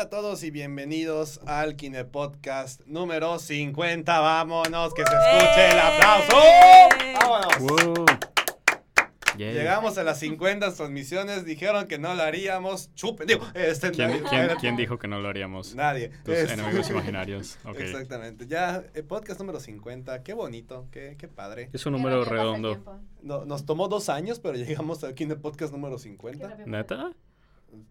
Hola a todos y bienvenidos al Kine Podcast número 50. Vámonos, que se escuche el aplauso. ¡Eh! ¡Vámonos! Wow. Yeah. Llegamos a las 50 transmisiones, dijeron que no lo haríamos. Chupen, digo, este, ¿Quién, nadie- quién- quién dijo que no lo haríamos? Nadie. Tus Es- enemigos imaginarios. Exactamente. Ya, el podcast número 50. Qué bonito, qué, qué padre. Es un número redondo. No- nos tomó dos años, pero llegamos al Kine Podcast número 50. ¿Neta?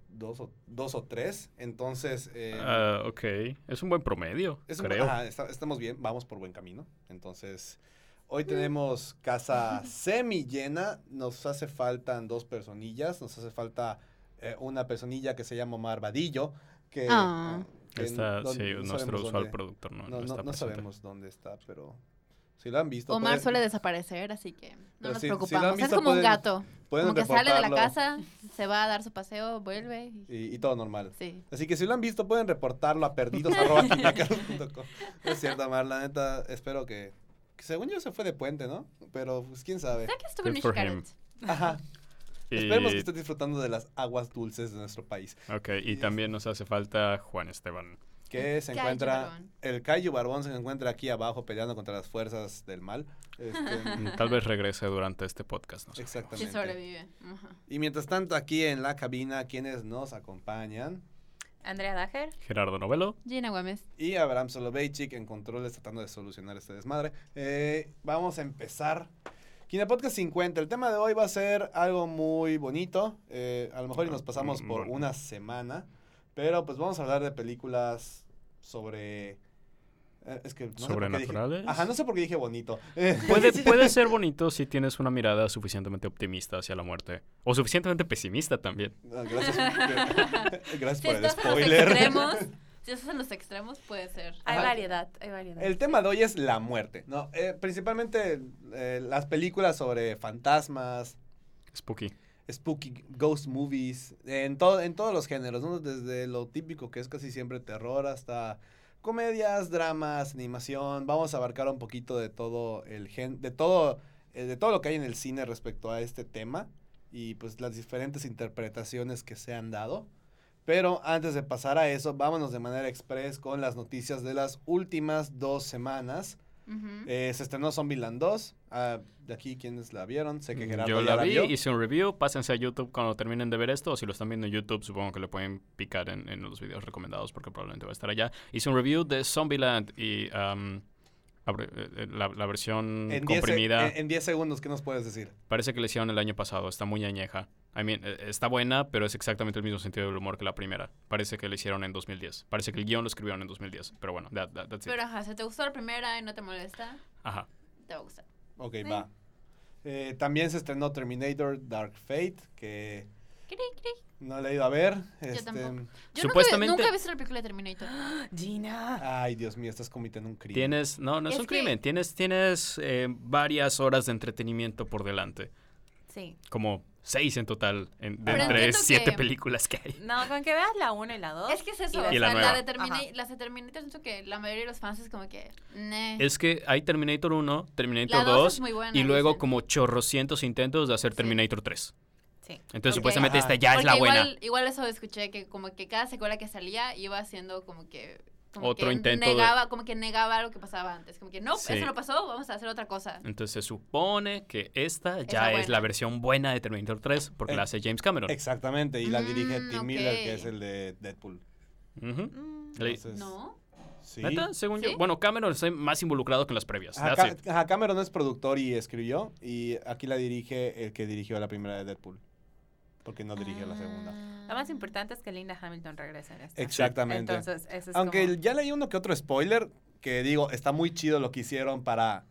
Dos o, dos o tres. Entonces, eh, Ah, ok. Es un buen promedio, Es un- creo. ajá, está- estamos bien, vamos por buen camino. Entonces, hoy tenemos casa semi llena. Nos hace faltan dos personillas. Nos hace falta eh, una personilla que se llama Omar Vadillo. Que, Ah. eh, que Está, no- sí, no nuestro usual dónde- productor no, No, no no- está no presente. sabemos dónde está, pero si lo han visto. Omar pueden- suele desaparecer, así que Pero no nos si- preocupamos. es como un gato. pueden Como que sale de la casa, se va a dar su paseo, vuelve. y- Y, y todo normal. Sí. Así que si lo han visto, pueden reportarlo a perdidos.com. No es cierto, Omar, la neta, espero que, que Según yo se fue de puente, ¿no? Pero, pues, quién sabe. Sé que en. Ajá. Y, Esperemos que estés disfrutando de las aguas dulces de nuestro país. ok, y también nos hace falta Juan Esteban. Que se Cayo encuentra. Barbón. El Cayo Barbón se encuentra aquí abajo peleando contra las fuerzas del mal. Este, Mm, Tal vez regrese durante este podcast. No exactamente. sobrevive. Ajá. Y mientras tanto, aquí en la cabina, quienes nos acompañan. Andrea Dager. Gerardo Novelo. Gina Güemes. Y Abraham Soloveitchik en controles tratando de solucionar este desmadre. Eh, vamos a empezar. Kine Podcast 50. El tema de hoy va a ser algo muy bonito. eh, a lo mejor y nos pasamos por Bueno. una semana. Pero pues vamos a hablar de películas sobre... eh, es que no sé por qué dije- ¿Sobrenaturales? Ajá, no sé por qué dije bonito. Puede, puede ser bonito si tienes una mirada suficientemente optimista hacia la muerte. O suficientemente pesimista también. no, gracias gracias Si por el estás en los spoiler. extremos, si estás en los extremos, puede ser. Hay Ajá. variedad, hay variedad. El tema de hoy es la muerte, ¿no? Eh, principalmente eh, las películas sobre fantasmas, Spooky. Spooky ghost movies, en, en todos los géneros, ¿no? Desde lo típico que es casi siempre terror hasta comedias, dramas, animación. Vamos a abarcar un poquito de todo el gen, de todo, eh, de todo lo que hay en el cine respecto a este tema y pues las diferentes interpretaciones que se han dado. Pero antes de pasar a eso, vámonos de manera express con las noticias de las últimas dos semanas. Eh, se estrenó Zombieland 2. ah, de aquí, quienes la vieron? Sé que Gerardo Mm, Yo ya la vi, vio. hice un review. Pásense a YouTube cuando terminen de ver esto. O si lo están viendo en YouTube, supongo que le pueden picar en, en los videos recomendados porque probablemente va a estar allá. Hice un review de Zombieland y um, eh, eh, la, la versión En 10 se- comprimida. en- en 10 segundos, ¿qué nos puedes decir? Parece que la hicieron el año pasado. Está muy añeja. I mean, eh, está buena, pero es exactamente el mismo sentido del humor que la primera. Parece que la hicieron en 2010. Parece que el guion lo escribieron en 2010. Pero bueno, that- that- that's it. Pero ajá, si te gustó la primera y no te molesta, Ajá. te va a gustar. Ok, Sí. va. Eh, también se estrenó Terminator Dark Fate, que Cri, cri. no la he ido a ver. Este, tampoco. Yo Supuestamente- nunca, nunca he visto la película de Terminator. Gina. Ay, Dios mío, estás cometiendo un crimen. Tienes, no, no es, Es un que- crimen. Tienes, tienes eh, varias horas de entretenimiento por delante. Sí. Como seis en total, en- de Pero entre siete que- películas que hay. No, con que veas la 1 y la 2. Es que es eso, Y Y la de las de Terminator siento que la mayoría de los fans es como que, "Neh". Es que hay Terminator 1, Terminator La dos 2 es muy buena, y luego dicen. como chorrocientos intentos de hacer Sí. Terminator 3. Sí. Entonces supuestamente Ajá. esta ya es la buena. Igual, igual eso escuché que como que cada secuela que salía iba haciendo como que como Otro que intento de- como que negaba lo que pasaba antes, como que no, Sí. eso no pasó, vamos a hacer otra cosa. Entonces se supone que esta Es ya la es la versión buena de Terminator 3 porque Eh, la hace James Cameron. Exactamente, y la dirige Mm, Tim. Miller, que es el de Deadpool. Ujú. Mm, Le- Entonces, No. Sí. ¿Neta? Según ¿Sí? yo. Bueno, Cameron está más involucrado que en las previas. Ajá, Ca- ajá, Cameron es productor y escribió, y aquí la dirige el que dirigió la primera de Deadpool. Porque no dirigió la segunda. Lo más importante es que Linda Hamilton regrese en esta. Exactamente. Entonces, eso es Aunque como- ya leí uno que otro spoiler, que digo, está muy chido lo que hicieron para,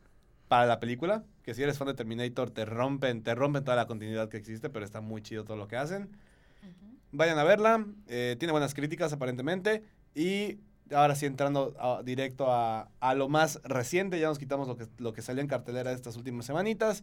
para la película. Que si eres fan de Terminator, te rompen, te rompen toda la continuidad que existe, pero está muy chido todo lo que hacen. Vayan a verla, eh, tiene buenas críticas aparentemente. Y ahora sí entrando a- directo a, a lo más reciente, ya nos quitamos lo que, lo que salió en cartelera estas últimas semanitas.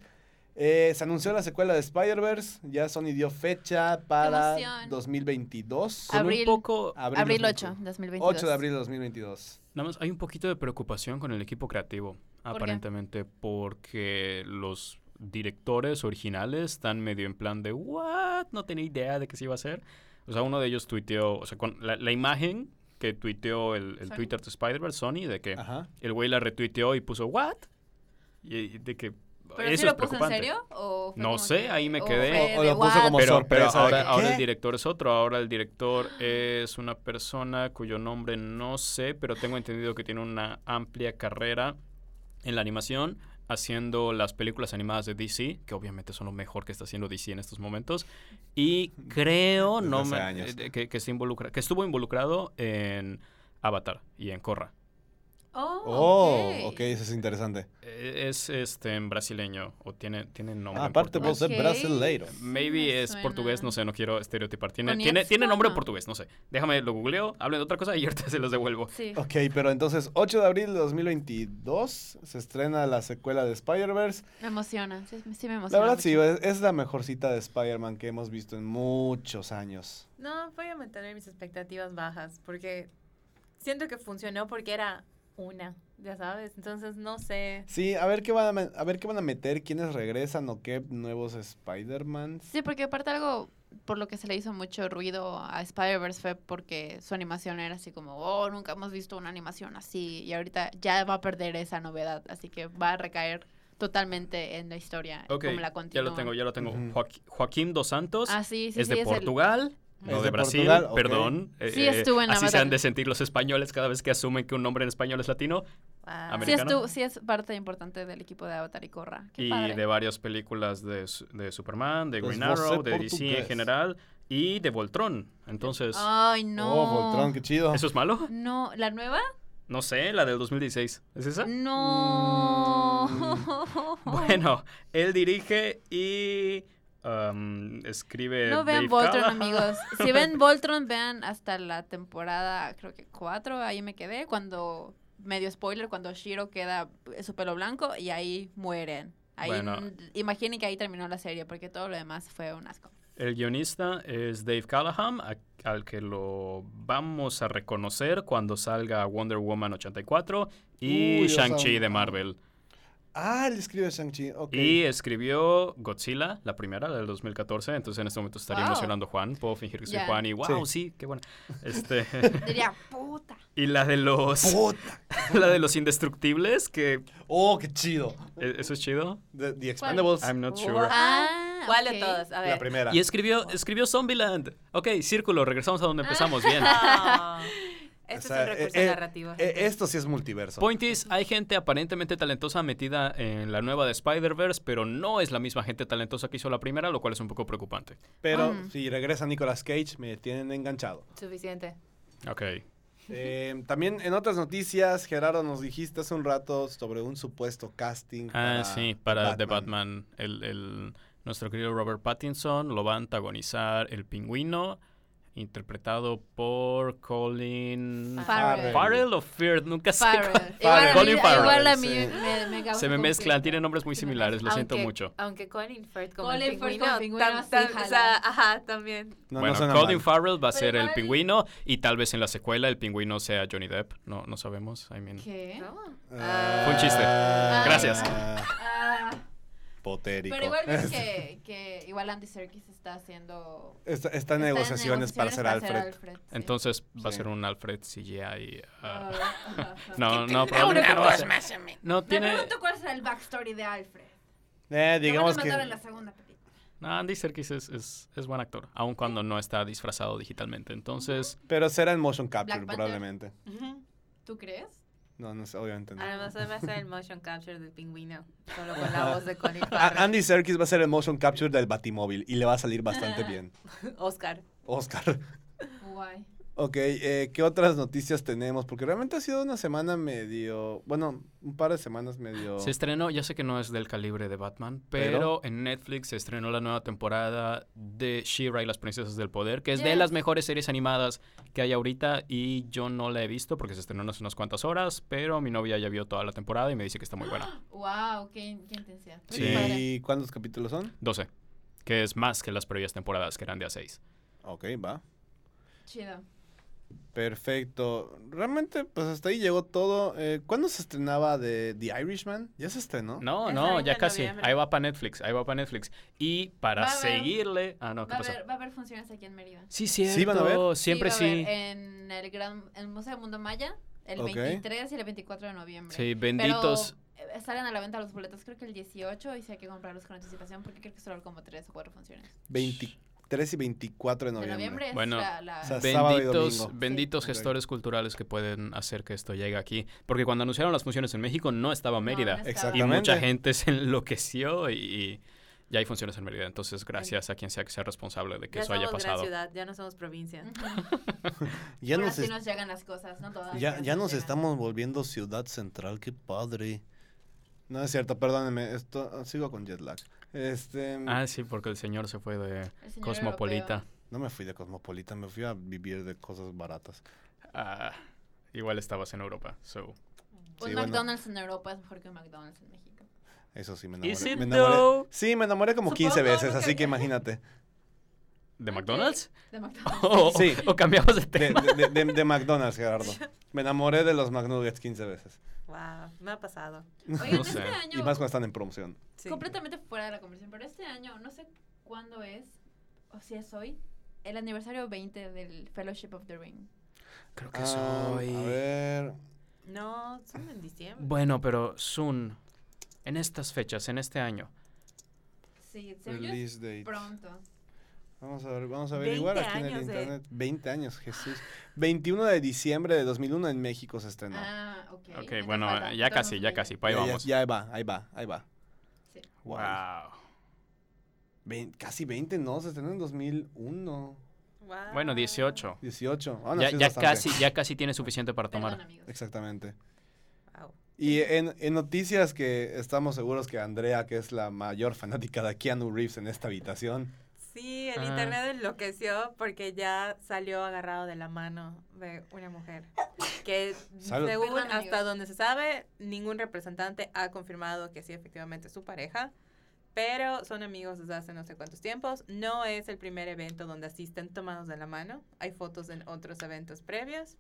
Eh, se anunció la secuela de Spider-Verse, ya Sony dio fecha para emoción! 2022. Con Abril. un poco... Abril, Abril 2022. 8, 2022. 8 de abril de 2022. Nada más hay un poquito de preocupación con el equipo creativo, qué? aparentemente, porque los directores originales están medio en plan de, ¿what? No tenía idea de que se iba a hacer. O sea, uno de ellos tuiteó, o sea, con la, la imagen que tuiteó el, el. Twitter de Spider-Verse, Sony, de que Ajá. el güey la retuiteó y puso, ¿what? Y, y de que ¿Pero eso sí es lo puso en serio? ¿O fue No sé, que- ahí me quedé. O- lo puso como Pero, pero sorpresa ahora, ahora el director es otro. Ahora el director es una persona cuyo nombre no sé, pero tengo entendido que tiene una amplia carrera en la animación, haciendo las películas animadas de DC, que obviamente son lo mejor que está haciendo DC en estos momentos. Y creo no me- eh, que, que, se involucra, que estuvo involucrado en Avatar y en Korra. Oh, Oh, ok. ok, eso es interesante. Eh, Es este en brasileño o tiene, tiene nombre. Ah, aparte vos ser brasileiro. Maybe Me es portugués, no sé, no quiero estereotipar. Tiene, tiene, tiene nombre no. portugués, no sé. Déjame, lo googleo, hablen de otra cosa y ahorita se los devuelvo. Sí. Ok, pero entonces 8 de abril de 2022 se estrena la secuela de Spider-Verse. Me emociona, sí, sí me emociona. La verdad sí, mucho. es, es la mejor cita de Spider-Man que hemos visto en muchos años. No, voy a mantener mis expectativas bajas porque siento que funcionó porque era una, ya sabes. Entonces no sé. Sí, a ver qué van a, a ver qué van a meter, quiénes regresan o qué nuevos Spider-Man. Sí, porque aparte algo por lo que se le hizo mucho ruido a Spider-Verse fue porque su animación era así como, oh, nunca hemos visto una animación así. Y ahorita ya va a perder esa novedad, así que va a recaer totalmente en la historia, como la ya continúa. lo tengo, ya lo tengo. Joaqu- Joaquín Dos Santos Ah, sí, sí, es sí, de Portugal. No Es de, de Brasil, Portugal, perdón. Sí, Eh, estuvo en Así se han de sentir los españoles cada vez que asumen que un nombre en español es latino. ah, Sí, estuvo, sí es parte importante del equipo de Avatar y Korra. Qué y padre. de varias películas de, de Superman, de Pues Green Arrow, de DC en general y de Voltron. Entonces, Ay, no. Oh, Voltron, qué chido. ¿eso es malo? No, ¿la nueva? No sé, la del 2016. ¿Es esa? No. Bueno, él dirige y um, escribe. No vean Dave Voltron, amigos. Si ven Voltron, vean hasta la temporada, creo que cuatro, ahí me quedé, cuando, medio spoiler, cuando Shiro queda su pelo blanco y ahí mueren. Ahí, Bueno. imaginen que ahí terminó la serie, porque todo lo demás fue un asco. El guionista es Dave Callahan, a- al que lo vamos a reconocer cuando salga Wonder Woman 84 y Shang-Chi de. Marvel. Ah, él escribe Shang-Chi, ok. Y escribió Godzilla, la primera, la del 2014. Entonces en este momento estaría Wow. emocionando Juan. Puedo fingir que soy. Juan y wow, sí, qué bueno. Este, Diría, puta. y la de los ¡Puta! la de los indestructibles, que ¡Oh, qué chido! e- eso es chido. The, The Expendables, I'm not sure. Wow. Ah, ¿Cuál de todas? A ver. la primera. Y escribió escribió Zombieland. Ok, círculo, regresamos a donde empezamos bien. Ah, O este sea, es un recurso eh, eh, narrativo. Eh, esto sí es multiverso. Point is, hay gente aparentemente talentosa metida en la nueva de Spider-Verse, pero no es la misma gente talentosa que hizo la primera, lo cual es un poco preocupante. Pero Mm. si regresa Nicolas Cage, me tienen enganchado. Suficiente. Ok. Eh, también en otras noticias, Gerardo, nos dijiste hace un rato sobre un supuesto casting. Ah, sí, para The Batman. El, el- nuestro querido Robert Pattinson lo va a antagonizar el pingüino, interpretado por Colin Farrell. Farrell o Firth, nunca sé. Farrell. Colin Farrell. igual a mí sí. me, me Se me mezclan, tienen nombres muy similares, lo siento mucho. Aunque Colin Firth como Colin el Firth pingüino, pingüino, tam- sí, tam- o sea, ajá, también. No, bueno, no Colin mal. Farrell va a Pero ser el pingüino y tal vez en la secuela el pingüino sea Johnny Depp. No, no sabemos. I mean, ¿Qué? ¿No? Ah, Fue un chiste. Gracias. Ah, Potérico. pero igual ves que, que igual Andy Serkis está haciendo... Está, está en está negociaciones para ser Alfred. sí. entonces va a ser un Alfred CGI. Ah, ah, ajá, ajá. no, no, probablemente no ser- No, Me tiene... pregunto cuál será el backstory de Alfred. Eh, digamos que. mandar en la segunda película. No, Andy Serkis es, es, es buen actor, aun cuando no está disfrazado digitalmente. Entonces, Pero será en motion capture, probablemente. ¿Tú crees? No, no sé, obviamente no. Además va a ser el motion capture del pingüino, solo con la voz de Colin Farrell. Andy Serkis va a ser el motion capture del Batimóvil y le va a salir bastante bien. Oscar. Oscar. Guay. Ok, eh, ¿qué otras noticias tenemos? Porque realmente ha sido una semana medio, bueno, un par de semanas medio... Se estrenó, ya sé que no es del calibre de Batman, pero, en Netflix se estrenó la nueva temporada de She-Ra y las Princesas del Poder, que es de las mejores series animadas que hay ahorita y yo no la he visto porque se estrenó hace unas cuantas horas, pero mi novia ya vio toda la temporada y me dice que está muy buena. Wow, qué, qué intensidad. Sí. ¿Y cuántos capítulos son? 12, que es más que las previas temporadas que eran de a 6. Ok, va. Chido. Perfecto. Realmente, pues hasta ahí llegó todo. Eh, ¿Cuándo se estrenaba de The Irishman? Ya se estrenó. No, Es no, ya casi. noviembre. Ahí va para Netflix, ahí va para Netflix. Y para seguirle... Ah, no, ¿qué Va a, pasó? haber, va a haber funciones aquí en Mérida. Sí, cierto. ¿Sí van a ver? Siempre va a sí. haber En el, gran, el Museo Mundo Maya, el Ok. 23 y el 24 de noviembre. Sí, benditos. Pero eh, salen a la venta los boletos creo que el 18 y sí hay que comprarlos con anticipación porque creo que solo hay como 3 o 4 funciones. 23 y 24 de De noviembre. es Bueno, la... la- O sea, sábado y Benditos, domingo. benditos Sí. gestores culturales que pueden hacer que esto llegue aquí. Porque cuando anunciaron las funciones en México no estaba Mérida. no estaba. y mucha gente se enloqueció y, y ya hay funciones en Mérida. Entonces, gracias a quien sea que sea responsable de que Ya eso haya pasado. ciudad, ya no somos provincia. Ya nos, sí es- nos llegan las cosas, ¿no? Todas, ya, ya nos llegan. estamos volviendo ciudad central. Qué padre. No es cierto, perdónenme. Esto, sigo con jet lag. Este, Ah, sí, porque el señor se fue de Cosmopolita. europeo. No me fui de Cosmopolita, me fui a vivir de cosas baratas. Ah, igual estabas en Europa. So. Un Sí, bueno. McDonald's en Europa es mejor que un McDonald's en México. Eso sí, me enamoré. me enamoré-? Sí, me enamoré como 15 Supongo, veces, no así que imagínate. ¿De. McDonald's? De McDonald's. O, Sí. o cambiamos de tema. de- de- de McDonald's, Gerardo. Me enamoré de los McNuggets 15 veces. Wow, me ha pasado. Oigan, No este sé. año, Y más cuando están en promoción. Sí. completamente fuera de la conversación, pero este año, no sé cuándo es, o si es hoy, el aniversario 20 del Fellowship of the Ring. Creo que Ah, soy. A ver. No, son en diciembre. Bueno, pero Soon, en estas fechas, en este año. Sí, es Release date. pronto. Vamos a ver, vamos a 20 averiguar aquí en el años de- internet. 20 años, Jesús. 21 de diciembre de 2001 en México se estrenó. Ah, ok. Ok, entonces bueno, falta, ya casi, ya casi. pa' ahí ya, vamos. ya va, ahí va, ahí va. Sí. Wow. Casi 20, no, se estrenó en 2001. Wow. Bueno, 18. 18. Ah, no, ya, sí casi, ya casi tiene suficiente para Perdón, tomar. amigos. Exactamente. Wow. Y en, en noticias que estamos seguros que Andrea, que es la mayor fanática de Keanu Reeves en esta habitación, Sí, el Ah. internet enloqueció porque ya salió agarrado de la mano de una mujer. Que Salud. según Perdón, hasta amigos. donde se sabe, ningún representante ha confirmado que sí, efectivamente es su pareja. Pero son amigos desde hace no sé cuántos tiempos. No es el primer evento donde asisten tomados de la mano. Hay fotos en otros eventos previos.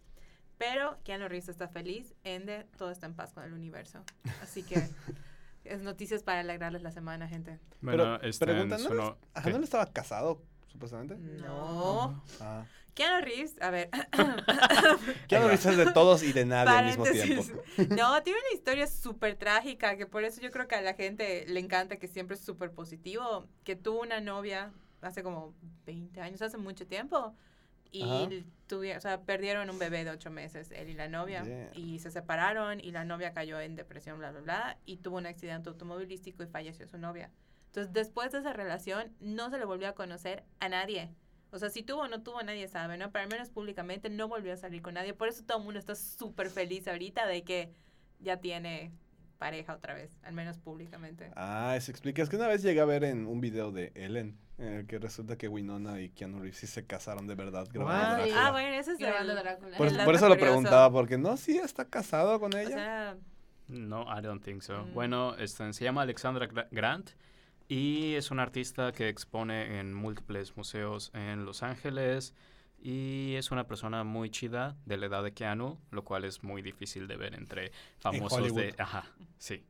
Pero Keanu Reeves está feliz. Ende, todo está en paz con el universo. Así que es noticias para alegrarles la semana, gente. Bueno, Pero, este, pregunta, ¿no no-. ¿no estaba casado, supuestamente? No. Ah. Keanu Reeves, a ver. Keanu Reeves es de todos y de nadie al mismo tiempo. No, tiene una historia súper trágica, que por eso yo creo que a la gente le encanta que siempre es súper positivo, que tuvo una novia hace como 20 años, hace mucho tiempo, y Ajá. tuvieron, o sea, perdieron un bebé de 8 meses, él y la novia, Yeah. y se separaron, y la novia cayó en depresión, bla, bla, bla, y tuvo un accidente automovilístico y falleció su novia. Entonces, después de esa relación, no se le volvió a conocer a nadie. O sea, si tuvo o no tuvo, nadie sabe, ¿no? Pero al menos públicamente no volvió a salir con nadie. Por eso todo el mundo está súper feliz ahorita de que ya tiene pareja otra vez, al menos públicamente. Ah, eso explica. Es que una vez llegué a ver en un video de Ellen, en el que resulta que Winona y Keanu Reeves sí se casaron de verdad grabando? Drácula. Ah, bueno, ese es Grabando el... Drácula. Por, el por eso lo preguntaba, porque no, sí está casado con O ella. sea, No, I don't think so. Mm. Bueno, este, se llama Alexandra Gra- Grant y es una artista que expone en múltiples museos en Los Ángeles y es una persona muy chida de la edad de Keanu, lo cual es muy difícil de ver entre famosos de... Hollywood. Ajá, sí.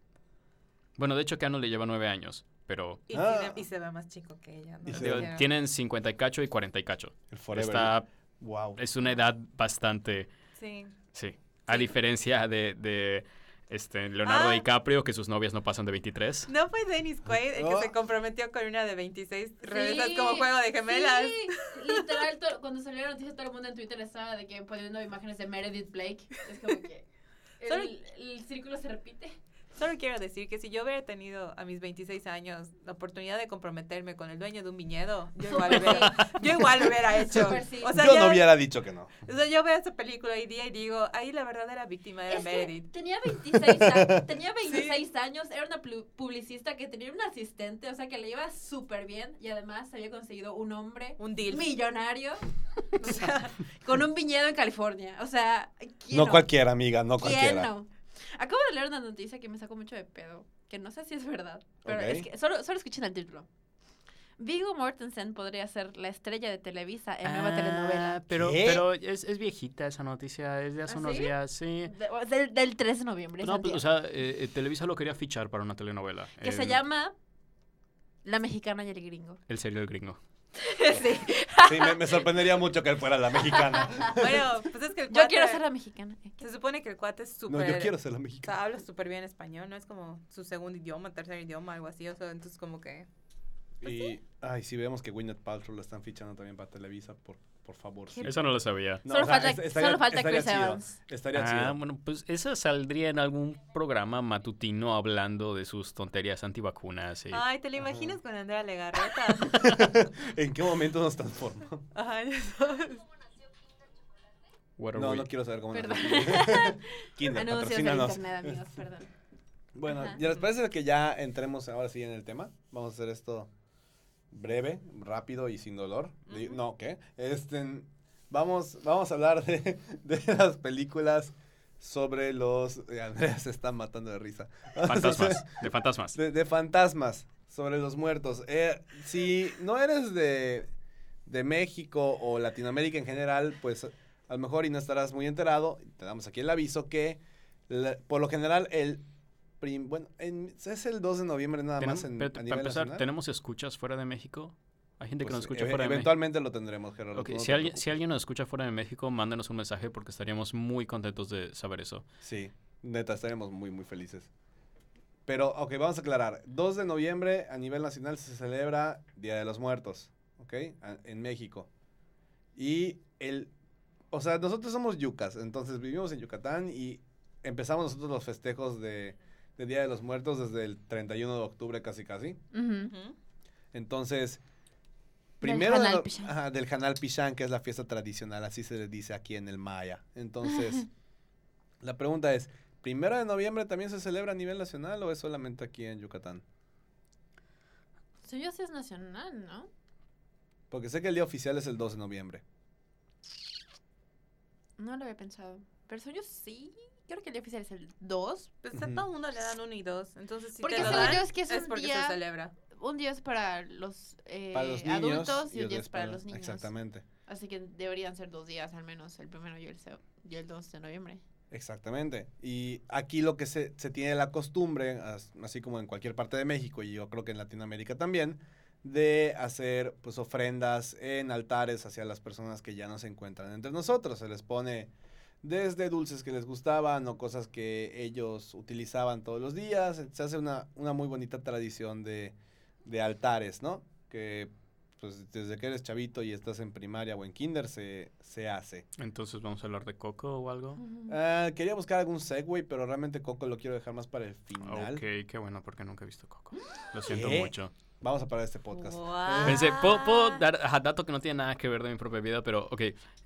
Bueno, de hecho Keanu le lleva nueve años, pero y, Ah. tiene- y se ve más chico que ella. ¿no? Y O se digo, ve- sea, tienen 50 y cacho y 40 y cacho. El Forever. Está, Wow. es una edad bastante... Sí. Sí. A diferencia de, de este, Leonardo Ah. DiCaprio, que sus novias no pasan de 23. ¿No fue Dennis Quaid el que Oh. se comprometió con una de 26 Sí, regresas como juego de gemelas? Sí, literal, to- cuando salió la noticia, todo el mundo en Twitter estaba de que poniendo imágenes de Meredith Blake. Es como que el, el círculo se repite. Solo quiero decir que si yo hubiera tenido a mis 26 años la oportunidad de comprometerme con el dueño de un viñedo, yo igual lo hubiera, yo igual lo hubiera hecho. Sí. O sea, Yo ya- no hubiera dicho que no. o sea, yo veo esta película hoy día y digo, ahí la verdadera víctima era Meredith. tenía 26, a- tenía 26 años, era una publicista que tenía un asistente, o sea que le iba súper bien y además había conseguido un hombre Un deal. millonario o sea, con un viñedo en California. O sea, ¿quién No cualquiera, amiga, no ¿Quién cualquiera. no? Acabo de leer una noticia que me sacó mucho de pedo, que no sé si es verdad, pero Ok. es que solo, solo escuchen el título. Vigo Mortensen podría ser la estrella de Televisa en nueva Ah, telenovela. Pero, ¿Qué? pero es, es viejita esa noticia, es de hace ¿Ah, unos sí? días, sí. De- del, del 3 de noviembre. No, pues, o sea, eh, eh, Televisa lo quería fichar para una telenovela. que se llama La Mexicana y el Gringo. El serio del gringo. sí. Sí, me, me sorprendería mucho que él fuera la mexicana. Bueno, pues es que el Yo quiero ser la mexicana. Se supone que el cuate es No, súper... yo quiero ser la O mexicana. sea, habla súper bien español, ¿no? Es como su segundo idioma, tercer idioma, algo así. O sea, entonces como que... Y, ay, si vemos que Gwyneth Paltrow la están fichando también para Televisa, por, por favor. sí. Eso no lo sabía. No, Solo o sea, falta- es- solo falta estaría Chris chido, Evans. Estaría Ah, chido. bueno, pues esa saldría en algún programa matutino hablando de sus tonterías antivacunas. Y... Ay, ¿te lo Ajá. imaginas con Andrea Legarreta? ¿En qué momento nos transformó? Ajá. What are No, we- no quiero saber cómo nos Perdón. Kinder, patrocínanos. internet, amigos, perdón. Bueno, Ajá. ¿ya les parece que ya entremos ahora sí en el tema? Vamos a hacer esto breve, rápido y sin dolor. No, ¿qué? Este, vamos, vamos a hablar de, de las películas sobre los... eh, Andrea se está matando de risa. Fantasmas, de fantasmas. De, de fantasmas, sobre los muertos. Eh, si no eres de, de México o Latinoamérica en general, pues a lo mejor y no estarás muy enterado. Te damos aquí el aviso que la- por lo general el... prim- bueno, en- es el 2 de noviembre nada más en, pero a para nivel empezar, nacional. ¿tenemos escuchas fuera de México? Hay gente que Pues, nos escucha e- fuera de México. Eventualmente lo tendremos, Gerardo. Ok, tú no si, alguien, si alguien nos escucha fuera de México, mándenos un mensaje porque estaríamos muy contentos de saber eso. Sí, neta, estaríamos muy, muy felices. Pero, ok, vamos a aclarar. 2 de noviembre a nivel nacional se celebra Día de los Muertos, ¿ok? A- En México. Y el... O sea, nosotros somos yucas, entonces vivimos en Yucatán y empezamos nosotros los festejos de, de Día de los Muertos desde el 31 de octubre casi casi. Entonces, primero de Hanal no- Pichán. ajá, del Hanal Pichán, que es la fiesta tradicional, así se le dice aquí en el Maya. Entonces, la pregunta es, ¿primero de noviembre también se celebra a nivel nacional o es solamente aquí en Yucatán? Según yo sí es nacional, ¿no? Porque sé que el día oficial es el 2 de noviembre. No lo había pensado. Pero yo sí. Creo que el día oficial es el 2. Pues a Ujú. todo mundo le dan uno y dos. Entonces, si Porque te lo dan, yo es que es un porque día- se celebra. Un día es para los, eh, Para los niños. adultos y, un día es es para los niños. Exactamente. Así que deberían ser dos días al menos, el primero y el, se- y el 2 de noviembre. Exactamente. Y aquí lo que se, se tiene la costumbre, as- así como en cualquier parte de México y yo creo que en Latinoamérica también, de hacer pues ofrendas en altares hacia las personas que ya no se encuentran entre nosotros. Se les pone desde dulces que les gustaban o cosas que ellos utilizaban todos los días. Se hace una, una muy bonita tradición de, de altares, ¿no? Que pues desde que eres chavito y estás en primaria o en kinder se, se hace. Entonces, ¿vamos a hablar de Coco o algo? Ah, quería buscar algún segue, pero realmente Coco lo quiero dejar más para el final. Ok, qué bueno, porque nunca he visto Coco. Lo siento ¿Qué? mucho. Vamos a parar este podcast. Guau. Pensé, ¿puedo, puedo dar dato que no tiene nada que ver de mi propia vida, pero ok,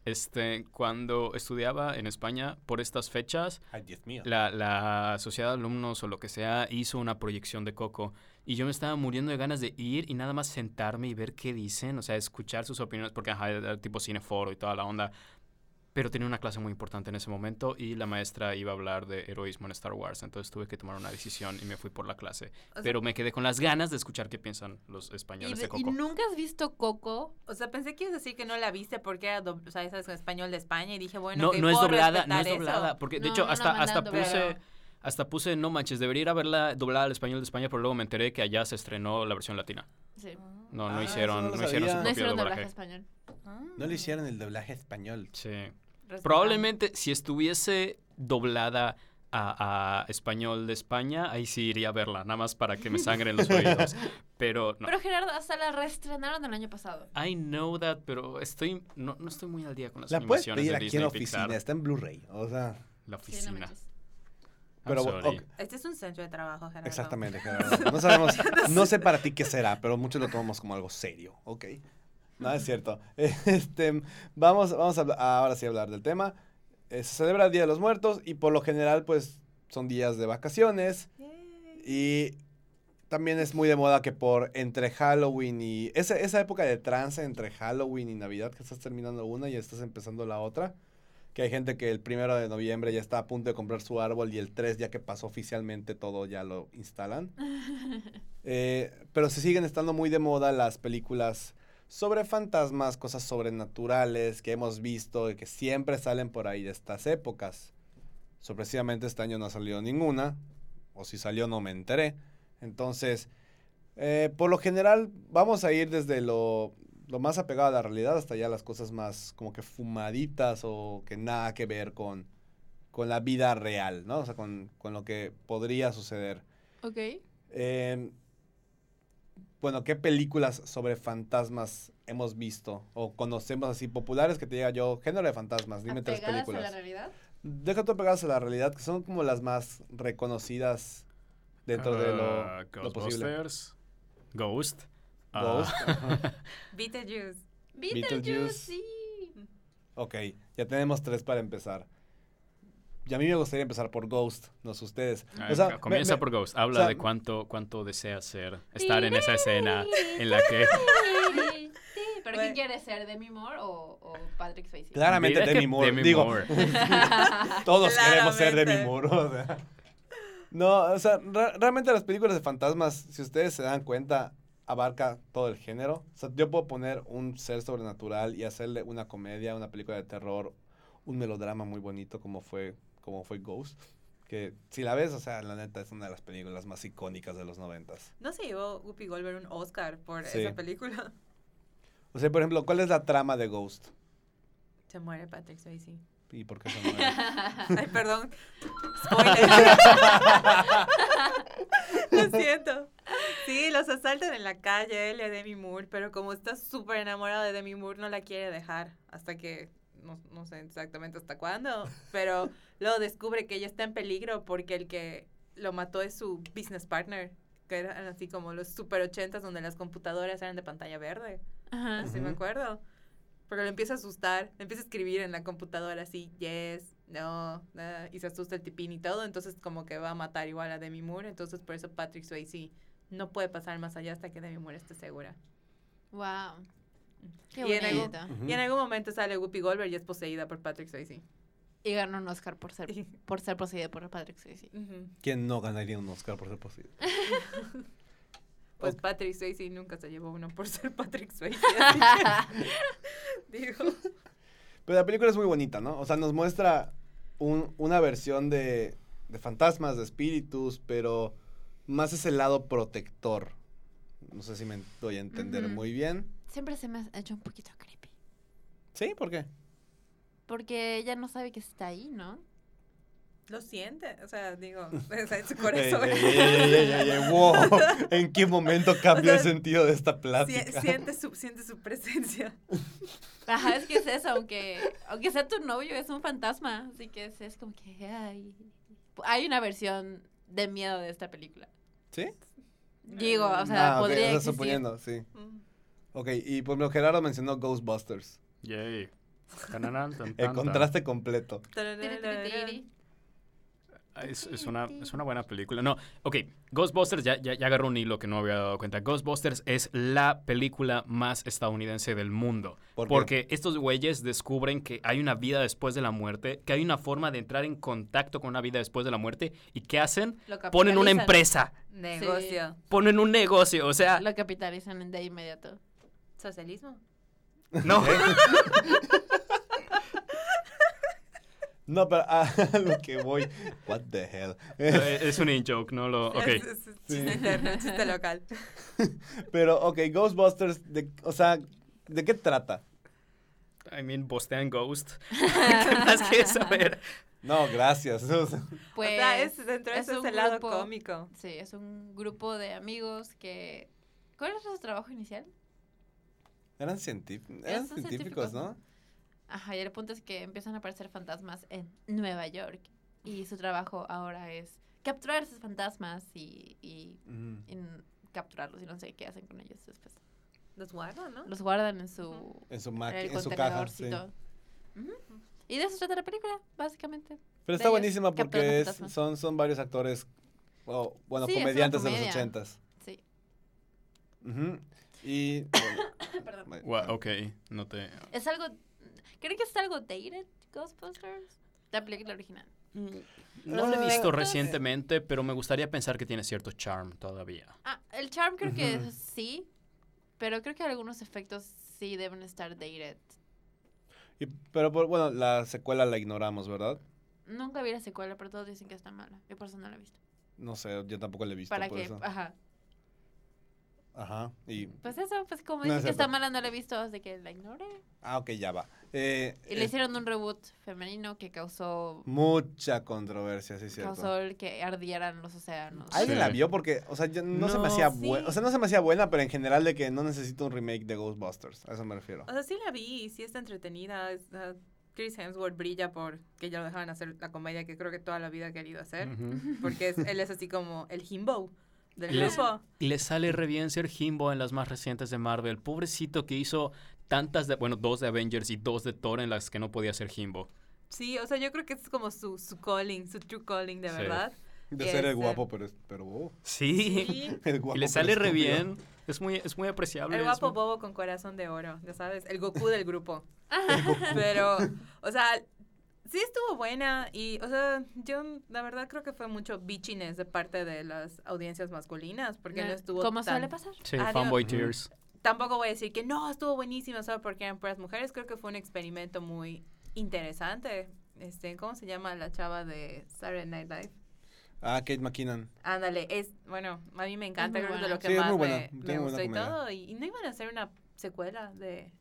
este, cuando estudiaba en España, por estas fechas, Ay, Dios mío. la, la sociedad de alumnos o lo que sea hizo una proyección de Coco y yo me estaba muriendo de ganas de ir y nada más sentarme y ver qué dicen, o sea, escuchar sus opiniones, porque ajá, era tipo cineforo y toda la onda. Pero tenía una clase muy importante en ese momento y la maestra iba a hablar de heroísmo en Star Wars, entonces tuve que tomar una decisión y me fui por la clase. O sea, Pero me quedé con las ganas de escuchar qué piensan los ¿Y, españoles de y Coco. nunca has visto Coco? O sea, pensé que ibas a decir que no la viste porque era, dob- o sea, esa es en español de España y dije, bueno, no, no es doblada, no es eso. doblada, porque de No, hecho no hasta, hasta puse, hasta puse, no manches, debería ir a verla doblada al español de España, pero luego me enteré que allá se estrenó la versión latina. Sí. No, no Ah, hicieron, no hicieron su sabía. No propio hicieron doblaje doblaje. español. Ah. No le hicieron el doblaje español. Sí. Respetable. Probablemente si estuviese doblada a, a español de España, ahí sí iría a verla, nada más para que me sangren los oídos. Pero no. Pero Gerardo, hasta la reestrenaron el año pasado. I know that, pero estoy no, no estoy muy al día con las La puedes animaciones pedir de aquí Disney en la oficina, Pixar. está en Blu-ray. O sea, La Sí, no oficina. Pero Este es un centro de trabajo, Gerardo. Exactamente, Gerardo. No sabemos, no sé para ti qué será, pero muchos lo tomamos como algo serio, ¿ok? No, es cierto. Este, vamos vamos a, ahora sí a hablar del tema. Eh, se celebra el Día de los Muertos y por lo general, pues, son días de vacaciones. Yay. Y también es muy de moda que por entre Halloween y... Esa, esa época de trance entre Halloween y Navidad, que estás terminando una y estás empezando la otra. Que hay gente que el primero de noviembre ya está a punto de comprar su árbol y el 3 ya que pasó oficialmente todo ya lo instalan. Eh, pero se siguen estando muy de moda las películas sobre fantasmas, cosas sobrenaturales que hemos visto y que siempre salen por ahí de estas épocas. Sorpresivamente este año no ha salido ninguna, o si salió no me enteré. Entonces, eh, por lo general vamos a ir desde lo, lo más apegado a la realidad hasta ya las cosas más como que fumaditas o que nada que ver con, con la vida real, ¿no? O sea, con, con lo que podría suceder. ok. Eh, bueno, ¿qué películas sobre fantasmas hemos visto o conocemos así populares que te diga yo, género de fantasmas? Dime tres ¿Apegadas a películas. la realidad? Deja tú pegadas a la realidad, que son como las más reconocidas dentro de lo, Ah, lo posible. Ghost. Ah, Ghost. Beetlejuice. Beetlejuice. Sí. ok, ya tenemos tres para empezar. Y a mí me gustaría empezar por Ghost, no sé ustedes. ah, O sea, me- comienza me- por Ghost. Habla sea, de cuánto, cuánto deseas ser, estar en esa escena en la que... ¿Pero Bueno. quién quiere ser? ¿Demi Moore o, o Patrick Swayze? Claramente Demi Moore. Demi Digo, Moore. Todos queremos ser. Demi Moore. o sea. No, o sea, re- realmente las películas de fantasmas, si ustedes se dan cuenta, abarca todo el género. O sea, yo puedo poner un ser sobrenatural y hacerle una comedia, una película de terror, un melodrama muy bonito como fue, como fue Ghost. Que si la ves, o sea, la neta es una de las películas más icónicas de los noventas. No se llevó Whoopi Goldberg un Oscar por Sí. esa película. O sea, por ejemplo, ¿cuál es la trama de Ghost? Se muere Patrick Swayze. ¿Y por qué se muere? Ay, perdón. Spoiler. Lo siento. Sí, los asaltan en la calle, él y a Demi Moore, pero como está súper enamorado de Demi Moore, no la quiere dejar hasta que, no, no sé exactamente hasta cuándo, pero luego descubre que ella está en peligro porque el que lo mató es su business partner, que eran así como los super ochentas donde las computadoras eran de pantalla verde. Ajá. Así me acuerdo. Porque lo empieza a asustar, le empieza a escribir en la computadora así, yes, no, nah, y se asusta el tipín y todo, entonces como que va a matar igual a Demi Moore, entonces por eso Patrick Swayze no puede pasar más allá hasta que Demi Moore esté segura. Wow. Qué Y en algún-. Y en algún momento sale Whoopi Goldberg y es poseída por Patrick Swayze. Y ganó un Oscar por ser, por ser poseído por Patrick Swayze. ¿Quién no ganaría un Oscar por ser posible? Pues. Patrick Swayze nunca se llevó uno por ser Patrick Swayze. digo, Pero la película es muy bonita, ¿no? O sea, nos muestra un- una versión de, de fantasmas, de espíritus, pero más ese lado protector. No sé si me doy a entender muy bien. Siempre se me ha hecho un poquito creepy. ¿Sí? ¿Por qué? Porque ella no sabe que está ahí, ¿no? Lo siente, o sea, digo, es en su corazón. ey, ey, ey, ey, ey, ey, wow. ¿En qué momento cambió O el sentido de esta plática? siente, su, siente su presencia. Ajá, es que es eso, aunque, aunque sea tu novio, es un fantasma. Así que es, es como que ay. Hay una versión de miedo de esta película. ¿Sí? Digo, o sea, ah, podría o sea, existir. suponiendo, sí. Mm. Ok, y por ejemplo, Gerardo mencionó Ghostbusters. Yay. El contraste completo. Es, es una, es una buena película. No, ok, Ghostbusters, ya, ya, ya agarró un hilo que no había dado cuenta. Ghostbusters es la película más estadounidense del mundo. ¿Por qué? porque estos güeyes descubren que hay una vida después de la muerte, que hay una forma de entrar en contacto con una vida después de la muerte. ¿Y qué hacen? Lo Ponen una empresa, Negocio. ponen un negocio. O sea, Lo capitalizan de inmediato. Socialismo. no. No, pero a lo que voy. What the hell. Eh, es un in-joke, no lo... Ok. Es, es- es chiste interno, chiste local. Pero, ok, Ghostbusters, de, o sea, ¿de qué trata? I mean, bostean Ghost. ¿Qué más quieres saber? No, gracias. o sea, Pues, o sea, es, dentro de es eso es un el lado grupo- cómico. Sí, es un grupo de amigos que... ¿Cuál es su trabajo inicial? eran científ- eran científicos, ¿no? Ajá, y el punto es que empiezan a aparecer fantasmas en Nueva York. Y su trabajo ahora es capturar esos fantasmas y, y, capturarlos y no sé qué hacen con ellos después. Los guardan, ¿no? Los guardan en su, En su en máquina, en su caja. sí. Y de eso trata la película, básicamente. Pero está ellos buenísima porque es- son, son varios actores, o, bueno, Sí, comediantes de los ochentas. Sí. Y Perdón. bueno, ok, no te... Es algo. ¿Creen que es algo dated, Ghostbusters? La película original. No lo he visto recientemente, pero me gustaría pensar que tiene cierto charm todavía. Ah, el charm creo que sí, pero creo que algunos efectos sí deben estar dated. y- pero por- bueno, la secuela la ignoramos, ¿verdad? Nunca vi la secuela, pero todos dicen que está mala. Yo por eso no la he visto. No sé, yo tampoco la he visto Para por eso. ajá. Ajá. Y Pues eso, pues como No, dicen es que está mala, no la he visto, así que la ignoré. ah, ok, ya va. Eh, Y le eh, hicieron un reboot femenino que causó, mucha controversia, sí es cierto. causó el que ardieran los océanos. ¿Alguien Sí. la vio? Porque, o sea, yo- no, se me No. hacía Sí. buena. O sea, no se me hacía buena, pero en general de que no necesito un remake de Ghostbusters. A eso me refiero. O sea, sí la vi y sí está entretenida. es, ah, Chris Hemsworth brilla por que ya lo dejaban hacer la comedia que creo que toda la vida ha querido hacer. Ujú. Porque es- él es así como el himbo del Les- grupo. Le sale re bien ser Jimbo en las más recientes de Marvel. Pobrecito que hizo tantas de, bueno, dos de Avengers y dos de Thor en las que no podía ser Jimbo. Sí, o sea, yo creo que es como su, su calling, su true calling de Sí. verdad. De Y ser el este- guapo, pero... pero oh, Sí. Sí, el guapo, Y le sale re bien. Es muy, es muy apreciable. el es guapo muy- bobo con corazón de oro, ya sabes, el Goku del grupo. Pero, o sea, sí estuvo buena y, o sea, yo la verdad creo que fue mucho bitchiness de parte de las audiencias masculinas porque no estuvo Como tan... suele pasar. Sí, Ah, fanboy tears. Tampoco voy a decir que no, estuvo buenísimo solo porque eran puras mujeres. Creo que fue un experimento muy interesante. Este, ¿Cómo se llama la chava de Saturday Night Live? Ah, Kate McKinnon. Ándale, es, bueno, a mí me encanta, creo que de lo que Sí, es más muy buena, me, me gustó y todo. Y, y no iban a hacer una secuela de,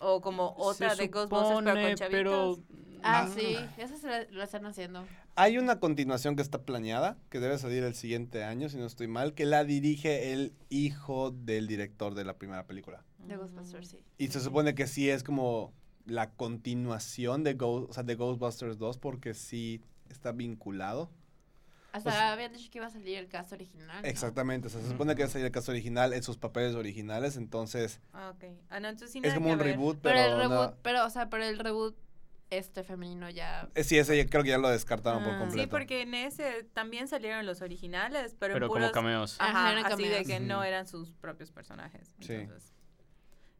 o como otra Se de Ghostbusters, pero con supone, chavitos. Ah, Ah. sí, eso se lo están haciendo. Hay una continuación que está planeada, que debe salir el siguiente año, si no estoy mal, que la dirige el hijo del director de la primera película. De Ghostbusters, sí. Y se supone que sí es como la continuación de, Ghost, o sea, de Ghostbusters 2, porque sí está vinculado. Hasta O sea- habían dicho que iba a salir el cast original. ¿no? Exactamente, o sea, se supone que va a salir el caso original en sus papeles originales, entonces Ah, ok. Ah, no, entonces sí es como que un ver. reboot, Pero, pero, el no- reboot, pero, o sea, pero el reboot este femenino ya. Eh, Sí, ese ya- creo que ya lo descartaron por Ah. Sí, completo. Sí, porque en ese también salieron los originales, pero, Pero en como puros... cameos. Ajá, Ajá, eran así de cameos. que no eran sus propios personajes. Sí. Entonces.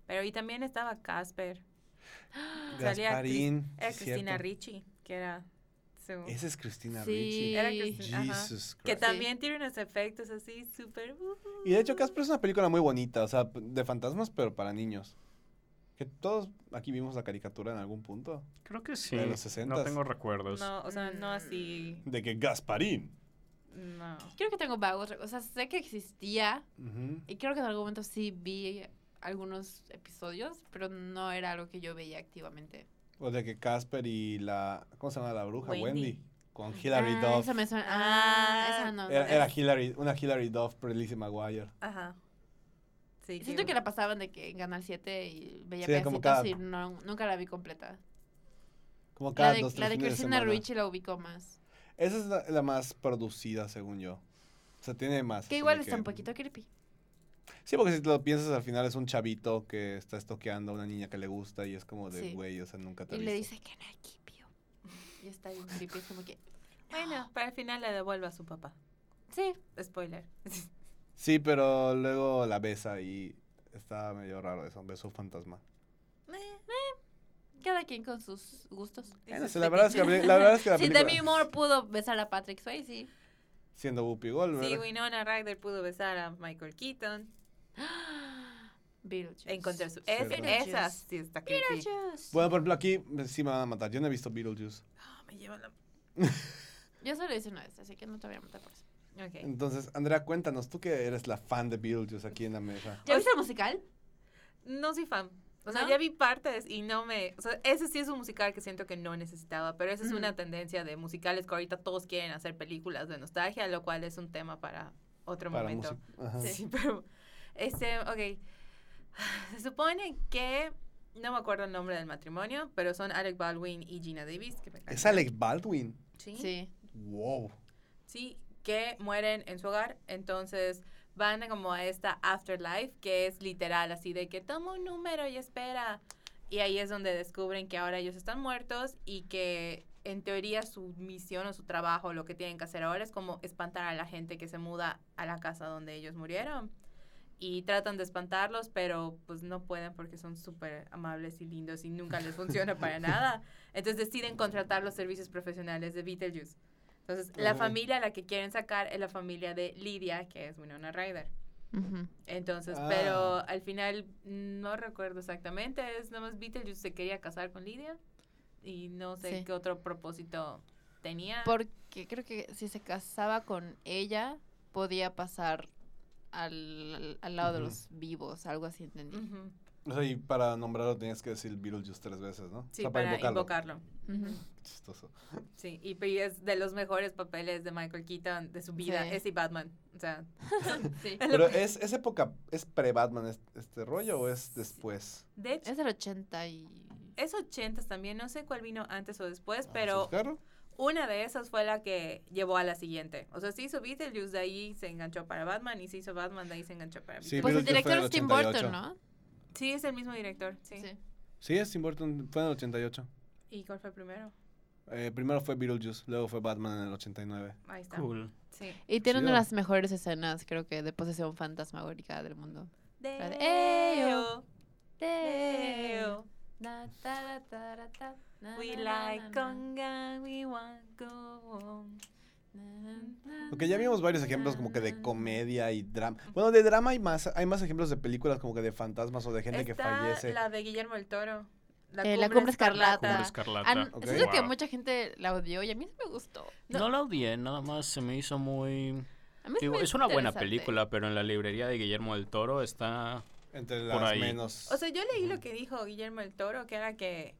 Pero y también estaba Casper. Salía Gasparín, Era sí, Cristina. Ricci, que era su... Esa es Cristina Sí. Ricci. Era Cristina. Jesus Que también tiene unos efectos así súper... uh, Y de hecho Casper es una película muy bonita, o sea, de fantasmas, pero para niños. Que todos aquí vimos la caricatura en algún punto. Creo que sí. De los 60s. No tengo recuerdos. no, o sea, no Mm. así... De que Gasparín. No. Creo que tengo vagos. O sea, sé que existía Ujú. y creo que en algún momento sí vi algunos episodios, pero no era algo que yo veía activamente. O de que Casper y la... ¿Cómo se llama la bruja? Wendy. Wendy. Con Hilary ah, Duff. Esa me suena. Ah, Ah, esa no. Era, era Hilary, una Hilary Duff por Lizzie McGuire. Ajá. Sí, Siento que la pasaban de que en Canal 7 y veía Sí, como pedacitos cada- y no, nunca la vi completa. Como La cada de, dos, la de semana. Ricci la ubico más. Esa es la, la más producida, según yo. O sea, tiene más. Que igual está un poquito creepy. Sí, porque si lo piensas, al final es un chavito que está estoqueando a una niña que le gusta y es como de, Sí. güey, o sea, nunca te Y he le visto. dice que no equipio. Y está bien creepy. Es como que. Bueno, para el final le devuelve a su papá. Sí. Spoiler. Sí, pero luego la besa y está medio raro eso, beso fantasma. Cada quien con sus gustos. Bueno, sí, la, verdad es que, la verdad es que la Si película, Demi Moore pudo besar a Patrick Swayze. siendo Whoopi Goldberg, Sí, Winona Ryder pudo besar a Michael Keaton. Beetlejuice. Encontrar su... Es, esa sí está creepy. Beetlejuice. Bueno, por ejemplo, aquí sí me van a matar. Yo no he visto Beetlejuice. Ah, me lleva la... Yo solo hice una vez, así que no te voy a matar por eso. Entonces, Andrea, cuéntanos, tú que eres la fan de Beetlejuice aquí en la mesa. ¿Ya viste el musical? No soy fan. O sea, ¿No? ya vi partes y no me... O sea, ese sí es un musical que siento que no necesitaba, pero esa es una tendencia de musicales que ahorita todos quieren hacer películas de nostalgia, lo cual es un tema para otro Para momento. música. Ajá. Sí, pero... Este, ok. Se supone que... No me acuerdo el nombre del matrimonio, pero son Alec Baldwin y Gina Davis. Que me caen Es. Alec Baldwin. Sí. Sí. Wow. Sí, que mueren en su hogar. Entonces van a como a esta afterlife, que es literal, así de que toma un número y espera. Y ahí es donde descubren que ahora ellos están muertos y que en teoría su misión o su trabajo, lo que tienen que hacer ahora es como espantar a la gente que se muda a la casa donde ellos murieron. Y tratan de espantarlos, pero pues no pueden porque son súper amables y lindos y nunca les funciona para nada. Entonces deciden contratar los servicios profesionales de Beetlejuice. Entonces, la familia a la que quieren sacar es la familia de Lydia, que es Winona Ryder. Entonces, Ah. pero al final no recuerdo exactamente, es nomás Beetlejuice se quería casar con Lydia y no sé Sí. qué otro propósito tenía. Porque creo que si se casaba con ella, podía pasar al, al- lado de los vivos, algo así entendí. Ujú. O sea, y para nombrarlo tenías que decir Beetlejuice tres veces, ¿no? Sí, O sea, para, invocarlo. Ujú. Chistoso. Sí, y es de los mejores papeles de Michael Keaton de su vida, Sí. ese y Batman. O sea, Sí. Pero es, ¿es época, es pre-Batman es- este rollo o es después? de hecho, Es del 80 y... es 80 también, no sé cuál vino antes o después, ¿Vamos a pero buscarlo? una de esas fue la que llevó a la siguiente. O sea, se hizo Beetlejuice, de ahí se enganchó para Batman, y se hizo Batman, de ahí se enganchó para Sí. Pues el director es Tim 88. Burton, ¿no? Sí, es el mismo director, sí. Sí. Sí, es Tim Burton, fue en el 88. ¿Y cuál fue primero? Eh, primero fue Beetlejuice, luego fue Batman en el 89. Ahí está. Cool. Sí. Y tiene una de las mejores escenas, creo que, de posesión fantasmagórica del mundo. La de Deo, Deo. We like conga, we want go home. Porque ya vimos varios ejemplos como que de comedia y drama. Bueno, de drama hay más, hay más ejemplos de películas como que de fantasmas o de gente que fallece. la de Guillermo del Toro. Eh, La Cumbre Escarlata. Cumbre Ah, Escarlata. Que mucha gente la odió y a mí me gustó. No la odié, nada más se me hizo muy... A mí sí Digo, es una buena película, pero en la librería de Guillermo del Toro está... Entre por las ahí. menos. O sea, yo leí lo que dijo Guillermo del Toro, que era que...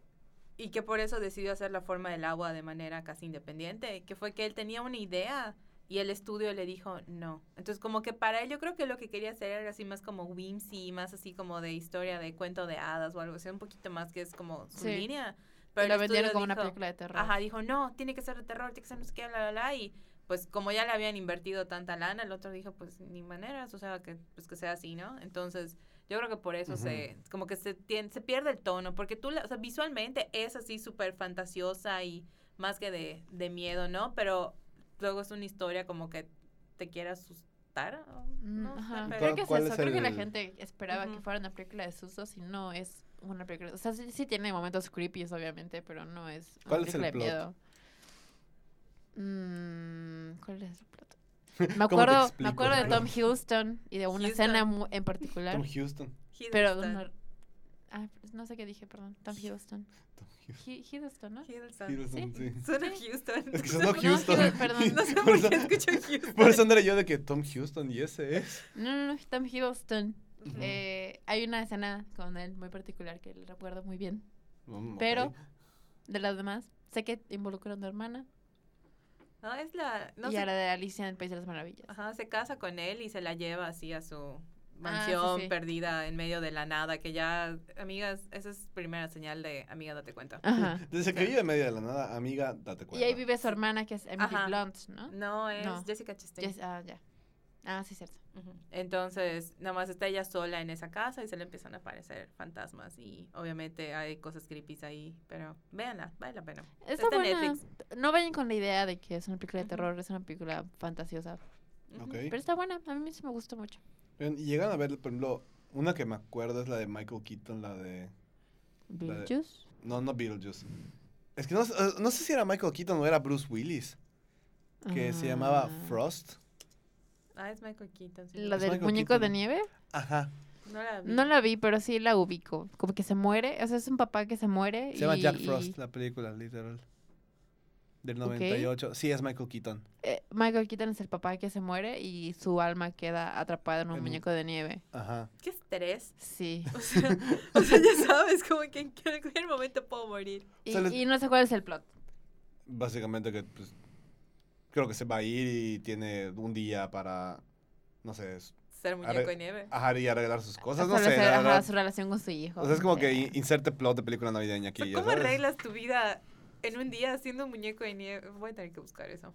Y que por eso decidió hacer la forma del agua de manera casi independiente. Que fue que él tenía una idea y el estudio le dijo no. Entonces, como que para él, yo creo que lo que quería hacer era así más como whimsy, más así como de historia de cuento de hadas o algo así, un poquito más que es como su Sí. línea. Pero lo vendieron como una dijo- película de terror. Ajá, dijo, no, tiene que ser de terror, tiene que ser no sé qué, la, la, la, y pues como ya le habían invertido tanta lana, el otro dijo, pues ni maneras, o sea, que pues que sea así, ¿no? Entonces, yo creo que por eso se, como que se, tien- se pierde el tono, porque tú, la- o sea, visualmente es así súper fantasiosa y más que de, de miedo, ¿no? Pero luego es una historia como que te quiere asustar. Mm, no sé, Ajá. pero- Creo que es ¿Cuál eso. es Creo que la gente esperaba que fuera una película de sustos y no es una película. O sea, sí, sí tiene momentos creepy, obviamente, pero no es una ¿Cuál es el película de plot? miedo. Mm, ¿Cuál es el plot? ¿Cómo Me te acuerdo, me acuerdo de Tom Hiddleston y de una escena en particular. Tom Houston. pero no, ah, no sé qué dije, perdón. Tom Hiddleston. Tom Houston. Hiddleston, ¿no? Hiddleston. Hiddleston, sí. Suena Houston. Es que sonó Houston. Perdón. No sé Por qué escucho Houston. Por eso andré yo de que Tom Houston y ese es. No, no, no, Tom. Ujú. Eh, hay una escena con él muy particular que le recuerdo muy bien. Pero- De las demás, sé que involucra a una hermana No, es la... No y sé a la de Alicia en el País de las Maravillas. Ajá, se casa con él y se la lleva así a su Ah, sí, mansión sí. perdida en medio de la nada, que ya, amigas, esa es primera señal de amiga, date cuenta. Ajá. Desde que vive en medio de la nada, amiga, date Y cuenta. ahí vive su hermana, que es Emily. Blunt, ¿no? No, es No. Jessica Chastain. Yes- ah, ya. Ah, sí, cierto. Entonces, nada más está ella sola en esa casa y se le empiezan a aparecer fantasmas y obviamente hay cosas creepy ahí, pero véanla, vale la pena. Está, Está en buena. Netflix. No vayan con la idea de que es una película de terror, es una película fantasiosa. Ujú. Ok. Pero está buena, a mí sí me gusta mucho. Bien, Y llegan a ver, por ejemplo, una que me acuerdo es la de Michael Keaton, la de... Beetlejuice. No, no Beetlejuice. Es que no, sé- eh, no sé si era Michael Keaton o era Bruce Willis, que se llamaba Ah, Frost. Ah, es Michael Keaton. sí. ¿La del Michael muñeco de nieve? Ajá. No la vi. No la vi, pero sí la ubico. Como que se muere, o sea, es un papá que se muere. Se llama y- Jack Frost, la película, literal. Del Ok. 98. Sí, es Michael Keaton. eh, Michael Keaton es el papá que se muere y su alma queda atrapada en un muñeco de nieve. Ajá. Qué estrés. Sí. O sea, o sea, ya sabes, como que en cualquier momento puedo morir. Y, sea, les- y no sé cuál es el plot. Básicamente que, pues, creo que se va a ir y tiene un día para, no sé, Ser muñeco de nieve. ajá, y arreglar sus cosas, no sé, verdad. su relación con su hijo. O sea, es como que in- inserte plot de película navideña aquí. ¿Cómo arreglas tu vida en un día haciendo un muñeco de nieve? Voy a tener que buscar eso.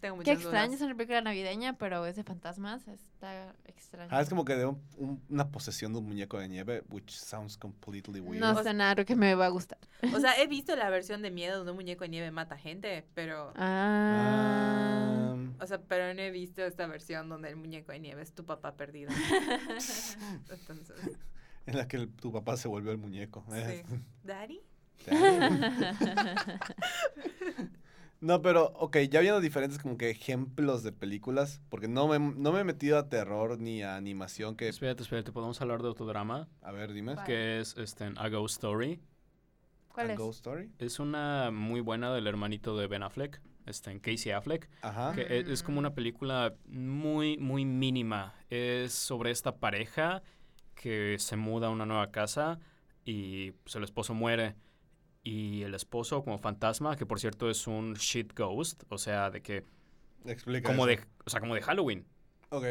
Tengo muchas Qué extraño, dudas. es una película navideña, pero es de fantasmas. Está extraño. Ah, es como que de un- un- una posesión de un muñeco de nieve, which sounds completely weird. No O sé nada, creo que me va a gustar. O sea, he visto la versión de miedo donde un muñeco de nieve mata gente, pero... Ah. Um, O sea, pero no he visto esta versión donde el muñeco de nieve es tu papá perdido. Entonces, en la que el- tu papá se volvió el muñeco. sí. ¿Daddy? No, pero, ok, ya viendo diferentes como que ejemplos de películas, porque no me, no me he metido a terror ni a animación que... Espérate, espérate, podemos hablar de otro drama A ver, dime. ¿Cuál? que es este, A Ghost Story. ¿Cuál A es? Ghost Story. Es una muy buena del hermanito de Ben Affleck, este, en Casey Affleck. Ajá. que e- es como una película muy, muy mínima. Es sobre esta pareja que se muda a una nueva casa y pues, el esposo muere. Y el esposo como fantasma, que por cierto es un shit ghost, o sea, de que Explica como eso. de, o sea, como de Halloween,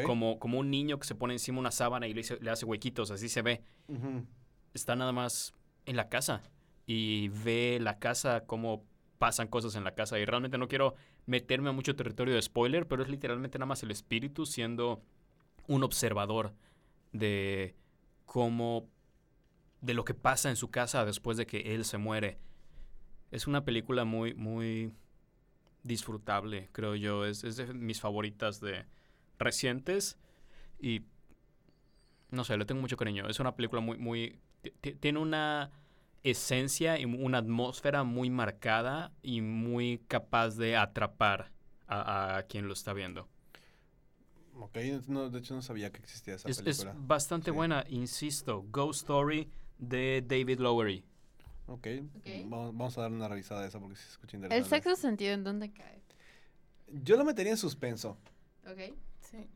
como, como un niño que se pone encima una sábana y le, hice- le hace huequitos, así se ve. Está nada más en la casa y ve la casa, cómo pasan cosas en la casa. Y realmente no quiero meterme a mucho territorio de spoiler, pero es literalmente nada más el espíritu siendo un observador de cómo, de lo que pasa en su casa después de que él se muere. Es una película muy, muy disfrutable, creo yo. Es, es de mis favoritas de recientes y no sé, le tengo mucho cariño. Es una película muy, muy, ti- ti- tiene una esencia y una atmósfera muy marcada y muy capaz de atrapar a, a quien lo está viendo. Ok, no, de hecho no sabía que existía esa Es, es película. bastante Sí. buena, insisto. Ghost Story de David Lowery. Ok, Ok. Vamos, vamos a dar una revisada a esa porque se escucha ¿El sexto sentido en dónde cae? Yo lo metería en suspenso. Ok. Sí.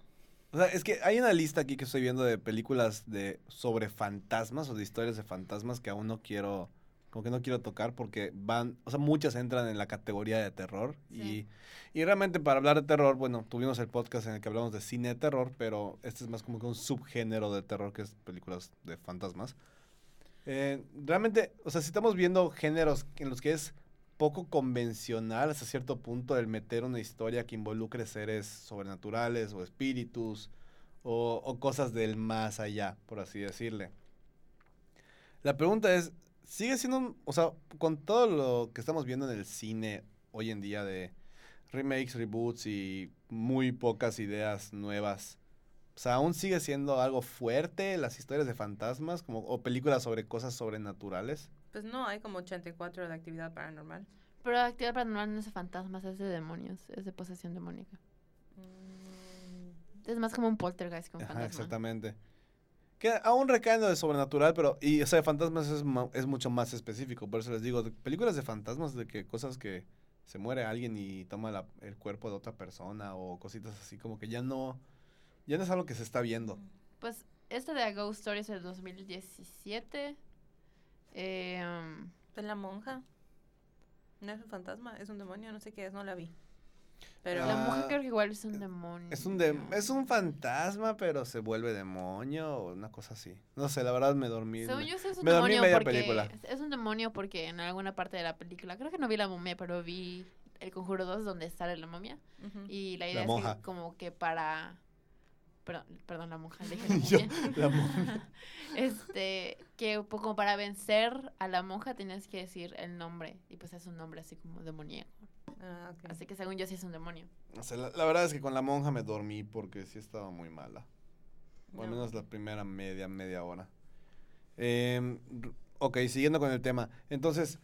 O sea, es que hay una lista aquí que estoy viendo de películas de sobre fantasmas o de historias de fantasmas que aún no quiero, como que no quiero tocar porque van, o sea, muchas entran en la categoría de terror Sí. y, y realmente para hablar de terror, bueno, tuvimos el podcast en el que hablamos de cine de terror, pero este es más como que un subgénero de terror que es películas de fantasmas. Eh, realmente, o sea, si estamos viendo géneros en los que es poco convencional hasta cierto punto el meter una historia que involucre seres sobrenaturales o espíritus o, cosas del más allá, por así decirle. La pregunta es, ¿sigue siendo, un- o sea, con todo lo que estamos viendo en el cine hoy en día de remakes, reboots y muy pocas ideas nuevas, o sea, aún sigue siendo algo fuerte las historias de fantasmas como, o películas sobre cosas sobrenaturales? Pues no, hay como 84 de actividad paranormal. Pero la actividad paranormal no es de fantasmas, es de demonios, es de posesión demoníaca. Mm, Es más como un poltergeist que un Ajá, fantasma. exactamente. Que aún recae en lo de sobrenatural, pero, y o sea, de fantasmas es, ma- es mucho más específico. Por eso les digo, de- películas de fantasmas, de que cosas que se muere alguien y toma la- el cuerpo de otra persona o cositas así, como que ya no, ya no es algo que se está viendo. Pues este de A Ghost Story es del 2017. Eh, um, ¿Es la monja? No es un fantasma, es un demonio, no sé qué es, no la vi. Pero la Ah, mujer creo que igual es un demonio. Es un, de- es un fantasma, pero se vuelve demonio o una cosa así. No sé, la verdad me dormí. Según me- yo, es un me dormí en demonio media porque película. es- es un demonio porque en alguna parte de la película, creo que no vi la momia, pero vi El Conjuro 2 donde sale la momia y la La idea es monja. que como que para perdón, perdón la monja, dije la Yo, momia. la momia. este, que po- como para vencer a la monja tenías que decir el nombre y pues es un nombre así como demoníaco. Ah. Así que según yo sí es un demonio. O sea, la, la verdad es que con la monja me dormí porque sí estaba muy mala. O al No. menos la primera media, media hora. R- ok, siguiendo con el tema. Entonces,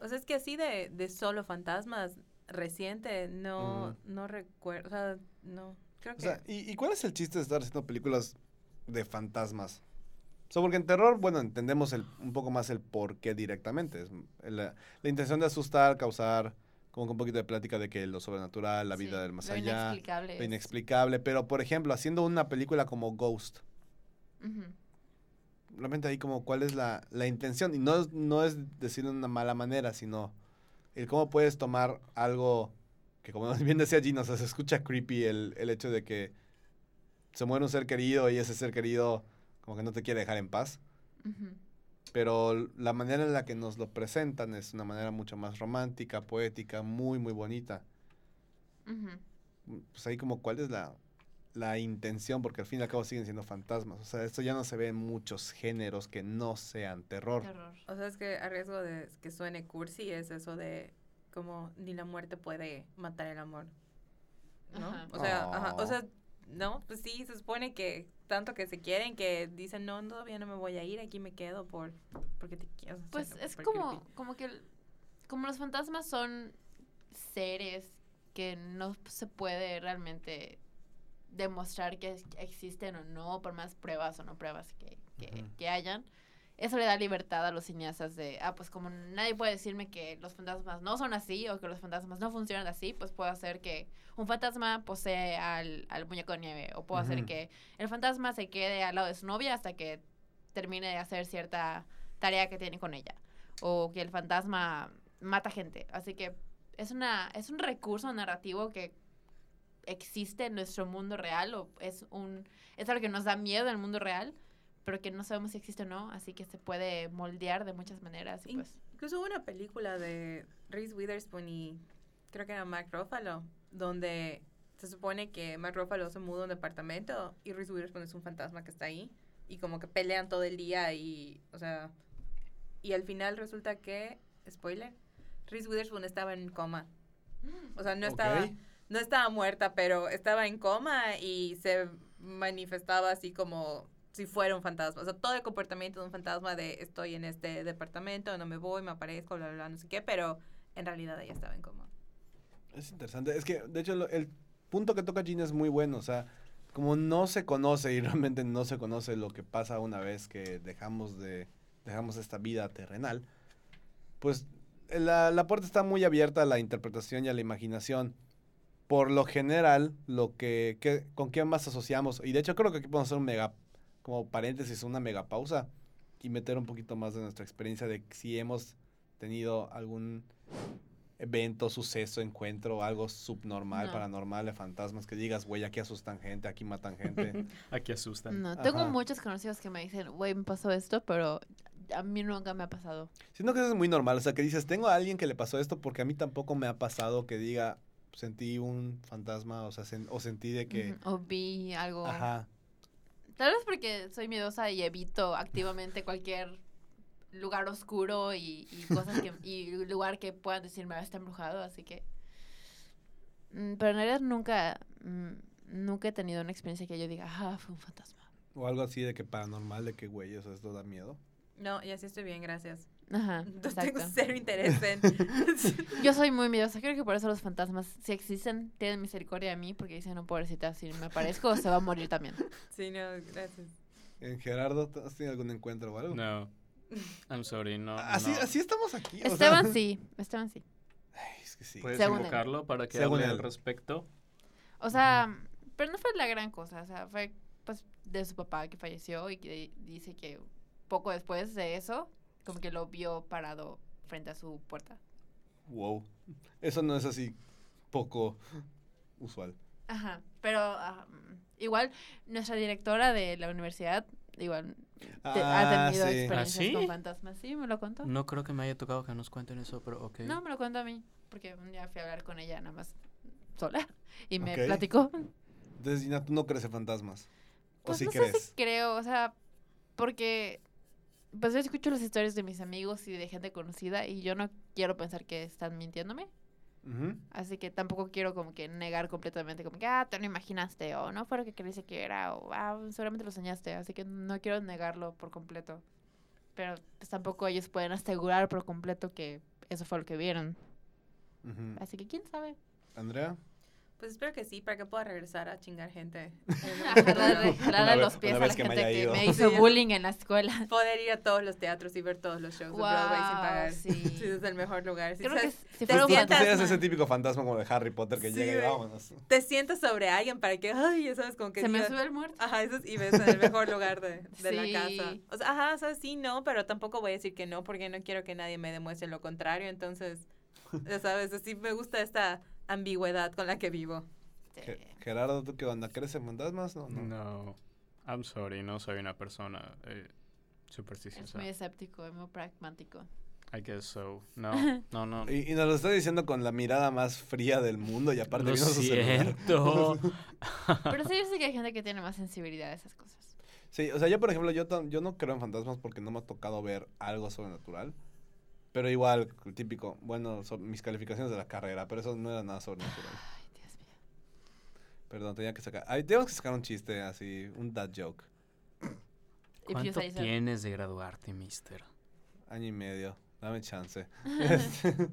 O sea, es que así de, de solo fantasmas reciente, no, no recuerdo, o sea, no, creo o que... sea, ¿y, y cuál es el chiste de estar haciendo películas de fantasmas? O sea, porque en terror, bueno, entendemos el, un poco más el por qué directamente. Es la, la intención de asustar, causar como que un poquito de plática de que lo sobrenatural, la vida Sí, del más lo allá, inexplicable. lo inexplicable. Pero, por ejemplo, haciendo una película como Ghost, realmente ahí como cuál es la, la intención. Y no, no es decirlo de una mala manera, sino el cómo puedes tomar algo que como bien decía Gino, o sea, se escucha creepy el, el hecho de que se muere un ser querido y ese ser querido como que no te quiere dejar en paz. Pero la manera en la que nos lo presentan es una manera mucho más romántica, poética, muy, muy bonita. Pues ahí como cuál es la, la intención, porque al fin y al cabo siguen siendo fantasmas. O sea, esto ya no se ve en muchos géneros que no sean terror. Terror. O sea, es que a riesgo de que suene cursi es eso de como ni la muerte puede matar el amor. ¿No? Ajá. O sea, ajá, o Oh. sea, no, pues sí, se supone que tanto que se quieren que dicen, no, todavía no me voy a ir, aquí me quedo por porque te quiero. sea, Pues es como, creepy. como que como los fantasmas son seres que no se puede realmente demostrar que existen o no, por más pruebas o no pruebas que, que, que hayan. Eso le da libertad a los cineastas de, ah, pues como nadie puede decirme que los fantasmas no son así o que los fantasmas no funcionan así, pues puedo hacer que un fantasma posee al, al muñeco de nieve o puedo hacer que el fantasma se quede al lado de su novia hasta que termine de hacer cierta tarea que tiene con ella o que el fantasma mata gente. Así que es una es un recurso narrativo que existe en nuestro mundo real o es un es algo que nos da miedo en el mundo real, pero que no sabemos si existe o no, así que se puede moldear de muchas maneras y In- pues Incluso hubo una película de Reese Witherspoon y creo que era Mark Ruffalo, donde se supone que Mark Ruffalo se muda a un departamento y Reese Witherspoon es un fantasma que está ahí y como que pelean todo el día y, o sea, y al final resulta que, spoiler, Reese Witherspoon estaba en coma. O sea, no estaba, no estaba muerta, pero estaba en coma y se manifestaba así como si fuera un fantasma. O sea, todo el comportamiento de un fantasma de estoy en este departamento, no me voy, me aparezco, bla, bla, bla, no sé qué, pero en realidad ella estaba en coma. Es interesante. Es que, de hecho, lo- el punto que toca Gina es muy bueno. O sea, como no se conoce y realmente no se conoce lo que pasa una vez que dejamos de dejamos esta vida terrenal, pues la, la puerta está muy abierta a la interpretación y a la imaginación. Por lo general, lo que, que- con quién más asociamos, y de hecho creo que aquí podemos hacer un mega, como paréntesis, una mega pausa y meter un poquito más de nuestra experiencia de si hemos tenido algún evento, suceso, encuentro, algo subnormal, No. paranormal, de fantasmas, que digas, güey, aquí asustan gente, aquí matan gente. Aquí asustan. no, tengo Ajá. muchos conocidos que me dicen, "Güey, me pasó esto", pero a mí nunca me ha pasado. Siento que eso es muy normal, o sea, que dices, tengo a alguien que le pasó esto porque a mí tampoco me ha pasado que diga, sentí un fantasma, o sea, sen- o sentí de que, O vi algo. ajá, Tal vez porque soy miedosa y evito activamente cualquier lugar oscuro y, y cosas que y lugar que puedan decirme "Ah, está embrujado, así que Mm, pero en realidad nunca mm, nunca he tenido una experiencia que yo diga, "Ah, fue un fantasma." o algo así de que paranormal, de que, güey, eso esto da miedo. No, y así estoy bien, gracias. Ajá, tengo exacto. cero interés en... Yo soy muy miedosa, creo que por eso los fantasmas si existen tienen misericordia de mí porque dicen, "No, pobrecita, si me aparezco se va a morir también." sí, no, gracias. En Gerardo, ¿tú ¿has tenido algún encuentro o algo? No. I'm sorry, no. así, no. así estamos aquí. o sea- Esteban sí, Esteban sí. Ay, es que sí. ¿Puedes Según él. invocarlo para que Según hable al él. respecto? O sea, pero no fue la gran cosa, o sea, fue pues de su papá que falleció y que dice que poco después de eso, como que lo vio parado frente a su puerta. Wow. Eso no es así poco usual. Ajá, pero igual nuestra directora de la universidad igual te- ha Ah, tenido sí. experiencias ¿Ah, sí? con fantasmas. Sí, me lo contó. No. No creo que me haya tocado que nos cuenten eso, pero ok. me lo contó a mí, porque un día fui a hablar con ella nada más sola y me platicó. Entonces, Gina, tú no crees en fantasmas. ¿O Pues sí no sé crees? si creo, o sea, porque pues yo escucho las historias de mis amigos y de gente conocida y yo no quiero pensar que están mintiéndome, Ujú. así que tampoco quiero como que negar completamente como que ah, te lo imaginaste o no fue lo que creíste que era o ah, seguramente lo soñaste, así que no quiero negarlo por completo. Pero pues tampoco ellos pueden asegurar por completo que eso fue lo que vieron. Ujú. Así que quién sabe. Andrea. Pues espero que sí, para que pueda regresar a chingar gente. Jalarle vez- los pies una a vez la que me gente haya que ido. me hizo bullying en la escuela. Poder ir a todos los teatros y ver todos los shows de Broadway sin Wow, pagar. sí. Sí, es el mejor lugar. Sí, Creo que sabes, si te fuera Tú sientas, ese típico fantasma como de Harry Potter que Sí, llega y vámonos. te sientas sobre alguien para que, ay, ya sabes, como que se me sube el muerto. Ajá, eso es, y ves en el mejor lugar de, de Sí. la casa. O sea, ajá, o sea, sí, no, pero tampoco voy a decir que no, porque no quiero que nadie me demuestre lo contrario. Entonces, ya sabes, así me gusta esta ambigüedad con la que vivo. Ge- Gerardo, ¿tú qué onda? ¿Crees en fantasmas? No, no. No. I'm sorry, no soy una persona eh, Es supersticiosa. muy escéptico, es muy pragmático. I guess so. No, no, no. Y, y nos lo está diciendo con la mirada más fría del mundo y aparte Lo su celular. siento. Pero sí, yo sé que hay gente que tiene más sensibilidad a esas cosas. Sí, o sea, yo por ejemplo, yo, yo no creo en fantasmas porque no me ha tocado ver algo sobrenatural. Pero igual, típico, bueno, so- mis calificaciones de la carrera, pero eso no era nada sobrenatural. Ay, Dios mío. Perdón, tenía que sacar. Ay, tenemos que sacar un chiste así, un dad joke. You ¿Cuánto tienes de graduarte, mister? Año y medio, dame chance.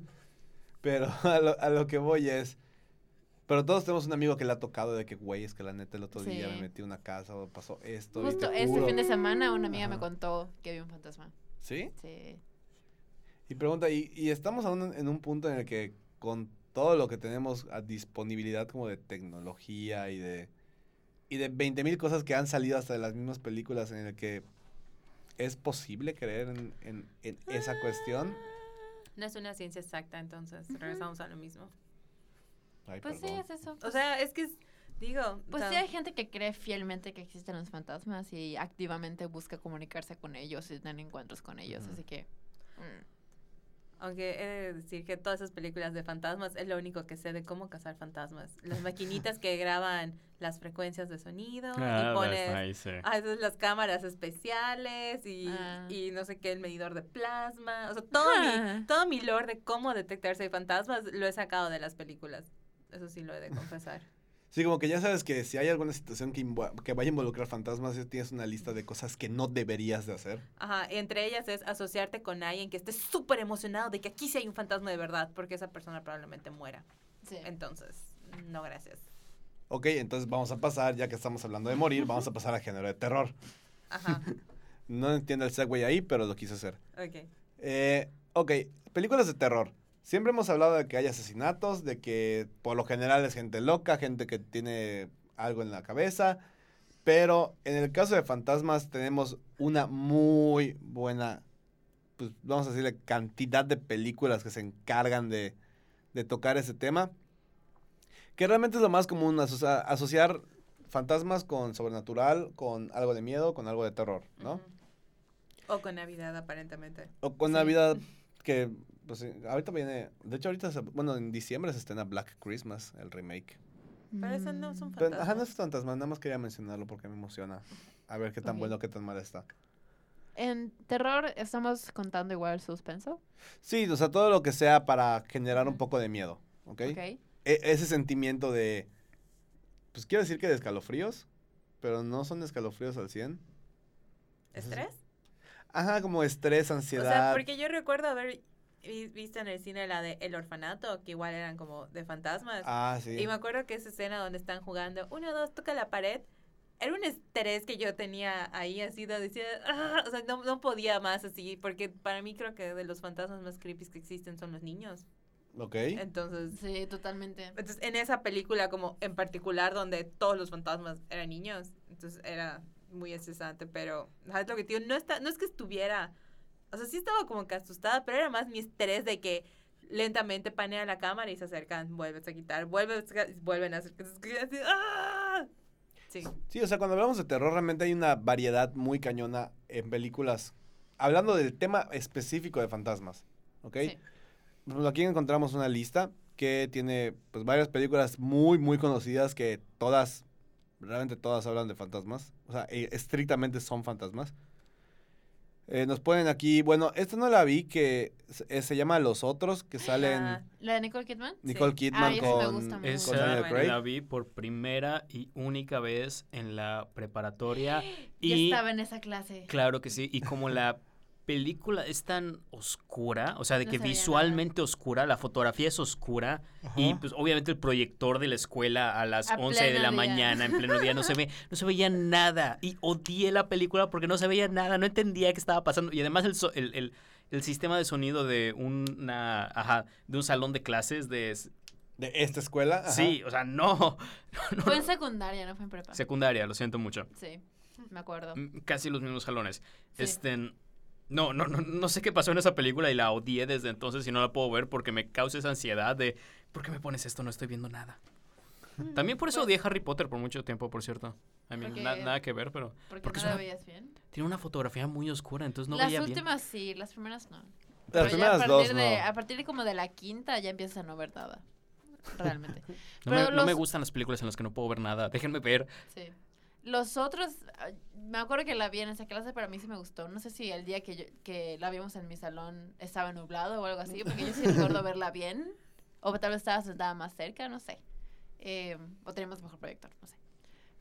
Pero a lo, a lo que voy es. Pero todos tenemos un amigo que le ha tocado de que, güey, es que la neta el otro día me metí a una casa o pasó esto. y Justo te este juro- fin de semana una amiga me contó que vio un fantasma. ¿Sí? Sí. Y pregunta, y, y estamos aún en un punto en el que con todo lo que tenemos a disponibilidad como de tecnología y de y de 20 mil cosas que han salido hasta de las mismas películas en el que es posible creer en, en- en esa cuestión. No es una ciencia exacta, entonces regresamos a lo mismo. Ay, Pues sí, es eso. O sea, es que, es- digo... Pues sí hay gente que cree fielmente que existen los fantasmas y activamente busca comunicarse con ellos y tener encuentros con ellos, así que... mm. Aunque he de decir que todas esas películas de fantasmas es lo único que sé de cómo cazar fantasmas. Las maquinitas que graban las frecuencias de sonido Ah, y pones nice, eh. ah, esas las cámaras especiales y, Ah. y no sé qué, el medidor de plasma. O sea, todo, Ah. mi, todo mi lore de cómo detectar si hay fantasmas lo he sacado de las películas. Eso sí lo he de confesar. Sí, como que ya sabes que si hay alguna situación que, que vaya a involucrar fantasmas, ya tienes una lista de cosas que no deberías de hacer. Ajá, entre ellas es asociarte con alguien que esté súper emocionado de que aquí sí hay un fantasma de verdad, porque esa persona probablemente muera. Sí. Entonces, no gracias. Ok, entonces vamos a pasar, ya que estamos hablando de morir, vamos a pasar a género de terror. Ajá, No entiendo el segue ahí, pero lo quise hacer. ok. Eh, ok, películas de terror. Siempre hemos hablado de que hay asesinatos, de que por lo general es gente loca, gente que tiene algo en la cabeza. Pero en el caso de fantasmas tenemos una muy buena, pues vamos a decirle, cantidad de películas que se encargan de, de tocar ese tema. Que realmente es lo más común, asocia- asociar fantasmas con sobrenatural, con algo de miedo, con algo de terror, ¿no? O con Navidad, aparentemente. O con Sí. Navidad, que pues sí, ahorita viene, de hecho ahorita, se- bueno, en diciembre se estrena Black Christmas, el remake. Pero esos no son Mm. Pero, ajá, no fantasmas. es fantasma, nada más quería mencionarlo porque me emociona. A ver qué tan bueno, qué tan mal está. En terror estamos contando igual el suspenso. Sí, o sea, todo lo que sea para generar un poco de miedo, ¿ok? Ok. E- ese sentimiento de, pues quiero decir que de escalofríos, pero no son escalofríos al 100. ¿Estrés? Ajá, como estrés, O ansiedad. sea, porque yo recuerdo haber vi- visto en el cine la de El Orfanato, que igual eran como de fantasmas. Ah, sí. Y me acuerdo que esa escena donde están jugando, uno, dos, toca la pared. Era un estrés que yo tenía ahí, así de decir, "Ah", o sea, no, no podía más así, porque para mí creo que de los fantasmas más creepy que existen son los niños. Ok. Entonces, Sí, totalmente. entonces, en esa película como en particular donde todos los fantasmas eran niños, entonces era muy estresante, pero ¿sabes lo que te digo? No, está, no es que estuviera, o sea, sí estaba como que asustada, pero era más mi estrés de que lentamente panea la cámara y se acercan, vuelves a quitar, vuelves a, vuelven a acercarse, así, ¡ah! Sí, Sí, o sea, cuando hablamos de terror, realmente hay una variedad muy cañona en películas. Hablando del tema específico de fantasmas, ¿ok? Sí. Ejemplo, aquí encontramos una lista que tiene pues varias películas muy, muy conocidas que todas, realmente todas hablan de fantasmas. O sea, e- estrictamente son fantasmas. Eh, nos ponen aquí, bueno, esta no la vi, que se, eh, se llama Los Otros, que salen Ah, ¿La de Nicole Kidman? Nicole sí. Kidman Ah, esa me con, gusta con Esa. Craig. la vi por primera y única vez en la preparatoria. Yo Y estaba en esa clase. claro que sí. Y como la película es tan oscura, o sea, de No que nada. visualmente oscura, la fotografía es oscura. Y pues obviamente el proyector de la escuela a las A 11 de la día. mañana, en pleno día, no se ve, no se veía nada. Y odié la película porque no se veía nada, no entendía qué estaba pasando. Y además el, so- el, el- el sistema de sonido de una, ajá, de un salón de clases de De esta escuela. ajá. Sí, o sea, no. no, Fue en secundaria, no fue en prepa. Secundaria, lo siento mucho. Sí, me acuerdo. Mm, Casi los mismos jalones. Sí. Este. No, no, no, no sé qué pasó en esa película y la odié desde entonces y no la puedo ver porque me causa esa ansiedad de ¿por qué me pones esto? No estoy viendo nada. También por eso Pues- odié Harry Potter por mucho tiempo, por cierto. I mean, Porque- na- nada que ver, pero Porque porque no es la una- veías bien. tiene una fotografía muy oscura, entonces no las veía bien. últimas sí, las primeras no. Pero Las ya primeras a dos, partir de, no. a partir de como de la quinta ya empiezas a no ver nada. Realmente. No me, Pero no me los- gustan las películas en las que no puedo ver nada. Déjenme ver. Sí. Los otros, me acuerdo que la vi en esa clase, pero a mí sí me gustó. No sé si el día que, yo- que la vimos en mi salón estaba nublado o algo así, porque yo sí recuerdo verla bien. O tal vez estaba sentada más cerca, no sé. Eh, o teníamos mejor proyector, no sé.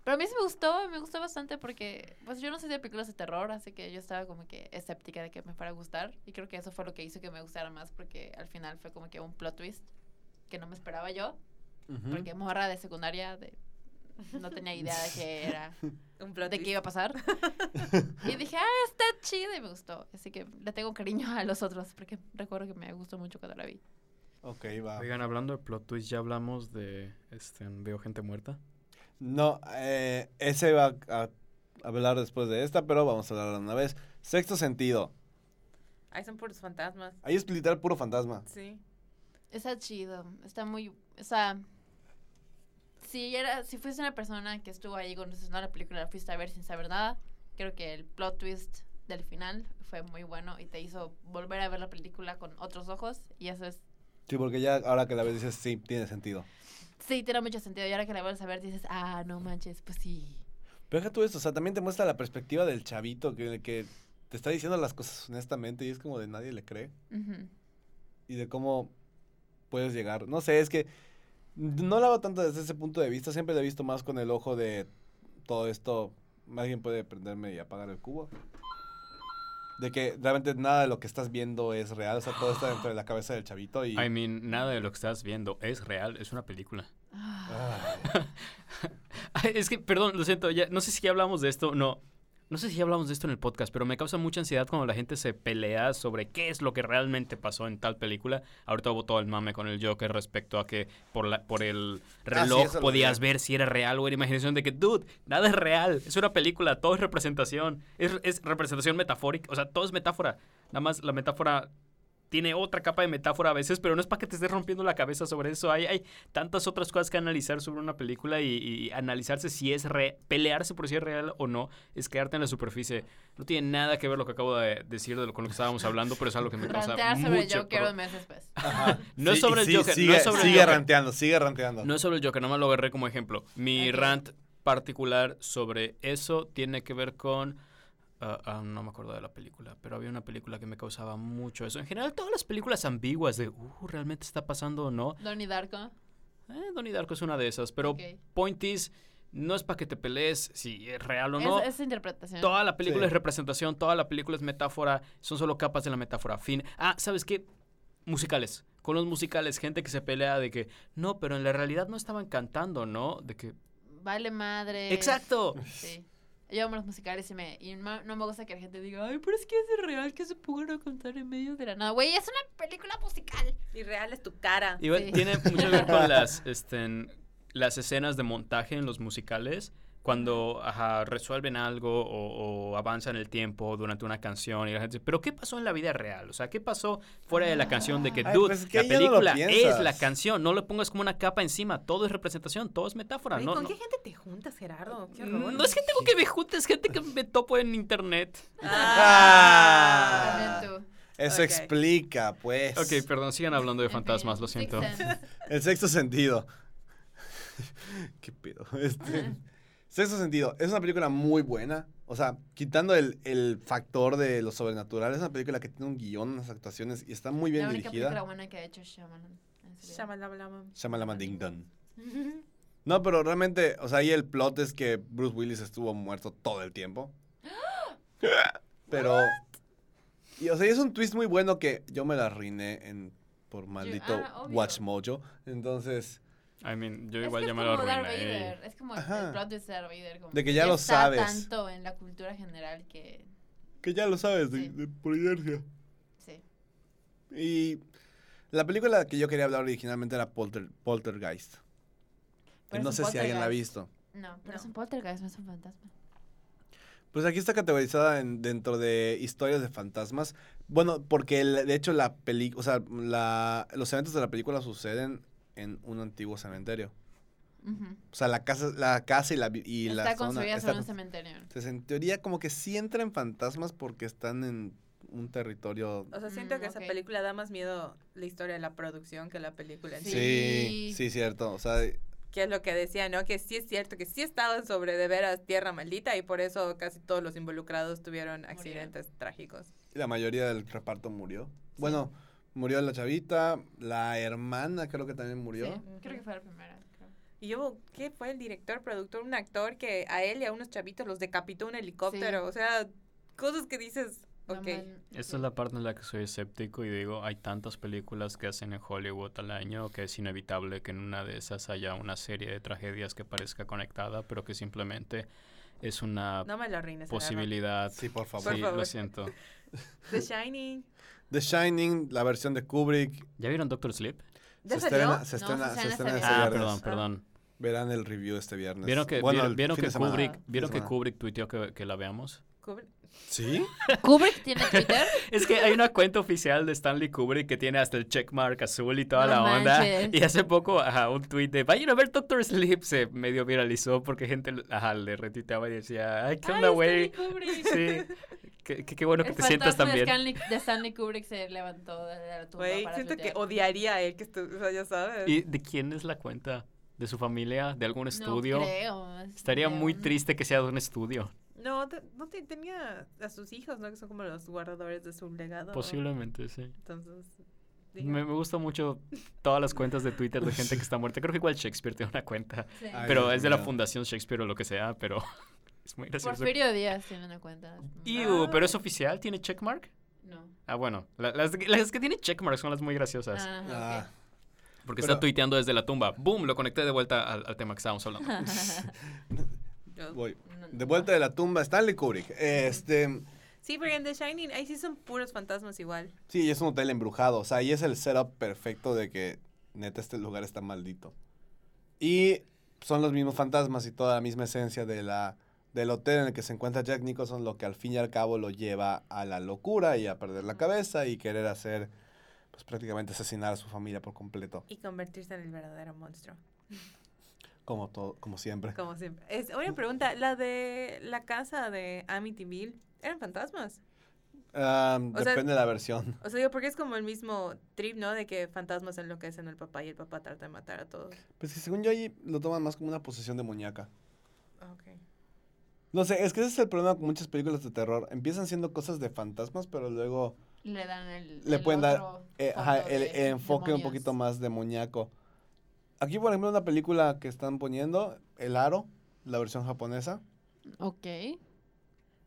Pero a mí sí me gustó, me gustó bastante porque, pues yo no soy de películas de terror, así que yo estaba como que escéptica de que me fuera a gustar. Y creo que eso fue lo que hizo que me gustara más, porque al final fue como que un plot twist que no me esperaba yo. Ujú. Porque morra de secundaria, de, no tenía idea de que era Un plot de qué iba a pasar. y dije, ah, está chido y me gustó. Así que le tengo cariño a los otros porque recuerdo que me gustó mucho cuando la vi. Ok, va. Oigan, hablando de plot twist, ya hablamos de este, Veo gente muerta. No, eh, ese va a hablar después de esta, pero vamos a hablar de una vez. Sexto sentido. Ahí son puros fantasmas. Ahí es literal puro fantasma. Sí. Está chido, está muy, o sea, si era, si fuiste una persona que estuvo ahí estrenó la película, la fuiste a ver sin saber nada, creo que el plot twist del final fue muy bueno y te hizo volver a ver la película con otros ojos y eso es, Sí, porque ya ahora que la ves dices, sí, tiene sentido. sí, tiene mucho sentido y ahora que la vuelves a ver dices, ah, no manches, pues sí. Pero deja tú esto, o sea, también te muestra la perspectiva del chavito que, que te está diciendo las cosas honestamente y es como de nadie le cree. Ujú. Y de cómo puedes llegar. No sé, es que no la veo tanto desde ese punto de vista, siempre la he visto más con el ojo de todo esto. Alguien puede prenderme y apagar el cubo. De que realmente nada de lo que estás viendo es real, o sea, todo está dentro de la cabeza del chavito y... I mean, nada de lo que estás viendo es real, es una película. Ah. Ah. Es que, perdón, lo siento, ya, no sé si ya hablamos de esto, no. No sé si hablamos de esto en el podcast, pero me causa mucha ansiedad cuando la gente se pelea sobre qué es lo que realmente pasó en tal película. Ahorita hubo todo el mame con el Joker respecto a que por, la, por el reloj Ah, lo podías ver si era real o era imaginación de que, dude, nada es real, es una película, todo es representación, es, es representación metafórica, o sea, todo es metáfora. Nada más la metáfora tiene otra capa de metáfora a veces, pero no es para que te estés rompiendo la cabeza sobre eso. Hay, hay tantas otras cosas que analizar sobre una película y, y analizarse si es re pelearse por si es real o no, es quedarte en la superficie. No tiene nada que ver lo que acabo de decir de lo con lo que estábamos hablando, pero es algo que me causa Rantear sobre mucho Joker pro- un mes después. Ajá. No es sobre el sí, Joker, no Sigue, es sobre el sigue Joker. ranteando, sigue ranteando. No es sobre el Joker, nomás lo agarré como ejemplo. Mi rant particular sobre eso tiene que ver con... ah, ah, no me acuerdo de la película, pero había una película que me causaba mucho eso. En general, todas las películas ambiguas de, uh, ¿realmente está pasando o no? Donnie Darko. Eh, Donnie Darko es una de esas, pero Ok. point is, no es para que te pelees si es real o Es- no. Es, interpretación. Toda la película Sí. es representación, toda la película es metáfora, son solo capas de la metáfora. Fin. Ah, ¿sabes qué? Musicales. Con los musicales, gente que se pelea de que, no, pero en la realidad no estaban cantando, ¿no? De que... Vale madre. ¡Exacto! Sí. Yo amo los musicales y, me, y no, no me gusta que la gente diga, ay, pero es que es real que se pongan a cantar en medio de la nada. Güey, es una película musical. Y real es tu cara. Igual Sí. tiene mucho que ver con las, este, en- las escenas de montaje en los musicales. Cuando ajá, resuelven algo o, o avanzan el tiempo durante una canción y la gente dice, pero ¿qué pasó en la vida real? O sea, ¿qué pasó fuera de la canción de que, Ay, dude, pues es que la no película es la canción, no le pongas como una capa encima, todo es representación, todo es metáfora. Oye, No, ¿Con no, qué gente te juntas, Gerardo? Qué horror. no es gente con que me junte, es gente que me topo en internet. Ah. Tú. Eso explica, pues. Ok, perdón, sigan hablando de fantasmas, lo Sixth siento. Sense. El sexto sentido. ¿Qué pedo? Este, sexto sentido. Es una película muy buena. O sea, quitando el, el factor de lo sobrenatural, es una película que tiene un guion, unas actuaciones y está muy bien la única película dirigida. buena que ha hecho Shyamalan. Shamalabala. Shamalama Ding Dong. No, pero realmente, o sea, ahí el plot es que Bruce Willis estuvo muerto todo el tiempo. Pero. Y, o sea, y es un twist muy bueno que yo me la arruiné en, por maldito ah. Watch Mojo. Entonces, I mean, yo Es igual que ya me lo Darth. Vader, Es como el- Ajá. el plot de Darth Vader. como De que ya lo está sabes. tanto en la cultura general que... que ya lo sabes, de- Sí. de- por inercia. Sí. Y la película que yo quería hablar originalmente era Polter, Poltergeist. Que Pero no sé si alguien la ha visto. No, pero es un poltergeist, no es un fantasma. Pues aquí está categorizada en- dentro de historias de fantasmas. Bueno, porque el- de hecho la película, o sea, la, los eventos de la película suceden en un antiguo cementerio. Ujú. O sea, la casa, la casa y la, y la está zona. construida está sobre un cementerio. Entonces, en teoría, como que sí entran fantasmas porque están en un territorio... O sea, siento Mm, que esa ok. película da más miedo la historia de la producción que la película en sí. Sí, Sí. sí, cierto. O sea, Que es lo que decía, ¿no? Que sí es cierto que sí estaban sobre de veras tierra maldita y por eso casi todos los involucrados tuvieron accidentes trágicos. la mayoría del reparto murió. Bueno, murió la chavita, la hermana creo que también murió. Sí, creo que fue la primera. creo. Y yo, ¿qué fue el director, productor? Un actor que a él y a unos chavitos los decapitó un helicóptero. O sea, cosas que dices, ok. Esta es la parte en la que soy escéptico y digo, hay tantas películas que hacen en Hollywood al año que es inevitable que en una de esas haya una serie de tragedias que parezca conectada, pero que simplemente es una No me lo posibilidad. Sí, por favor. Por Sí, favor. lo siento. The Shining. The Shining, la versión de Kubrick, ¿Ya vieron Doctor Sleep? ¿Ya se estrena, se No, estrena, se se estrena estrena este este Ah, viernes. perdón, perdón. Verán el review este viernes. ¿Vieron que, Bueno, vieron, el vieron fin que de semana. Kubrick, vieron que. Kubrick tuiteó que, que la veamos? Kubrick. ¿Sí? ¿Kubrick tiene Twitter? Es que hay una cuenta oficial de Stanley Kubrick que tiene hasta el checkmark azul y toda No la onda. Y hace poco, ajá, un tweet de vayan a ver Doctor Sleep se medio viralizó porque gente ajá, le retuiteaba y decía, ay, ¿qué onda, güey? Sí, qué, qué- qué bueno que El te sientas tan de bien. Stanley, de Stanley Kubrick se levantó de la tumba Güey, para siento que odiaría a él que estu- o sea, ya sabes. ¿Y de quién es la cuenta? ¿De su familia? ¿De algún No estudio? creo, es Estaría muy triste que sea de un estudio. No, te- no te- tenía a sus hijos, ¿no? Que son como los guardadores de su legado. Posiblemente, sí. Entonces, Me, me gusta mucho todas las cuentas de Twitter de gente que está muerta. Creo que igual Shakespeare tiene una cuenta. Sí. Pero es de la. Fundación Shakespeare o lo que sea, pero es muy gracioso. Porfirio Díaz tiene una cuenta. Ah. pero es oficial, ¿tiene checkmark? No. Ah, bueno, la- las, las que tienen checkmark son las muy graciosas. Ajá, Ah, porque pero- está tuiteando desde la tumba. ¡Boom! Lo conecté de vuelta al, al tema que estábamos hablando. yo- voy. De vuelta de la tumba, Stanley Kubrick. Este, Sí, porque en The Shining, ahí sí son puros fantasmas igual. sí, es un hotel embrujado. O sea, ahí es el setup perfecto de que neta este lugar está maldito. Y son los mismos fantasmas y toda la misma esencia de la, del hotel en el que se encuentra Jack Nicholson, lo que al fin y al cabo lo lleva a la locura y a perder la cabeza y querer hacer, pues prácticamente asesinar a su familia por completo. Y convertirse en el verdadero monstruo. Como, todo, como siempre. Como siempre. Es, una pregunta, la de la casa de Amityville, ¿eran fantasmas? Ah, sea- depende de la versión. O sea, digo, porque es como el mismo trip, ¿no? De que fantasmas enloquecen al papá y el papá trata de matar a todos. Pues sí, según yo ahí lo toman más como una posesión demoníaca. Ok. No sé, es que ese es el problema con muchas películas de terror. Empiezan siendo cosas de fantasmas, pero luego Le dan el. le el pueden dar eh, ajá, el, enfoque un poquito más demoníaco. Aquí, por ejemplo, una película que están poniendo, El Aro, la versión japonesa. Ok.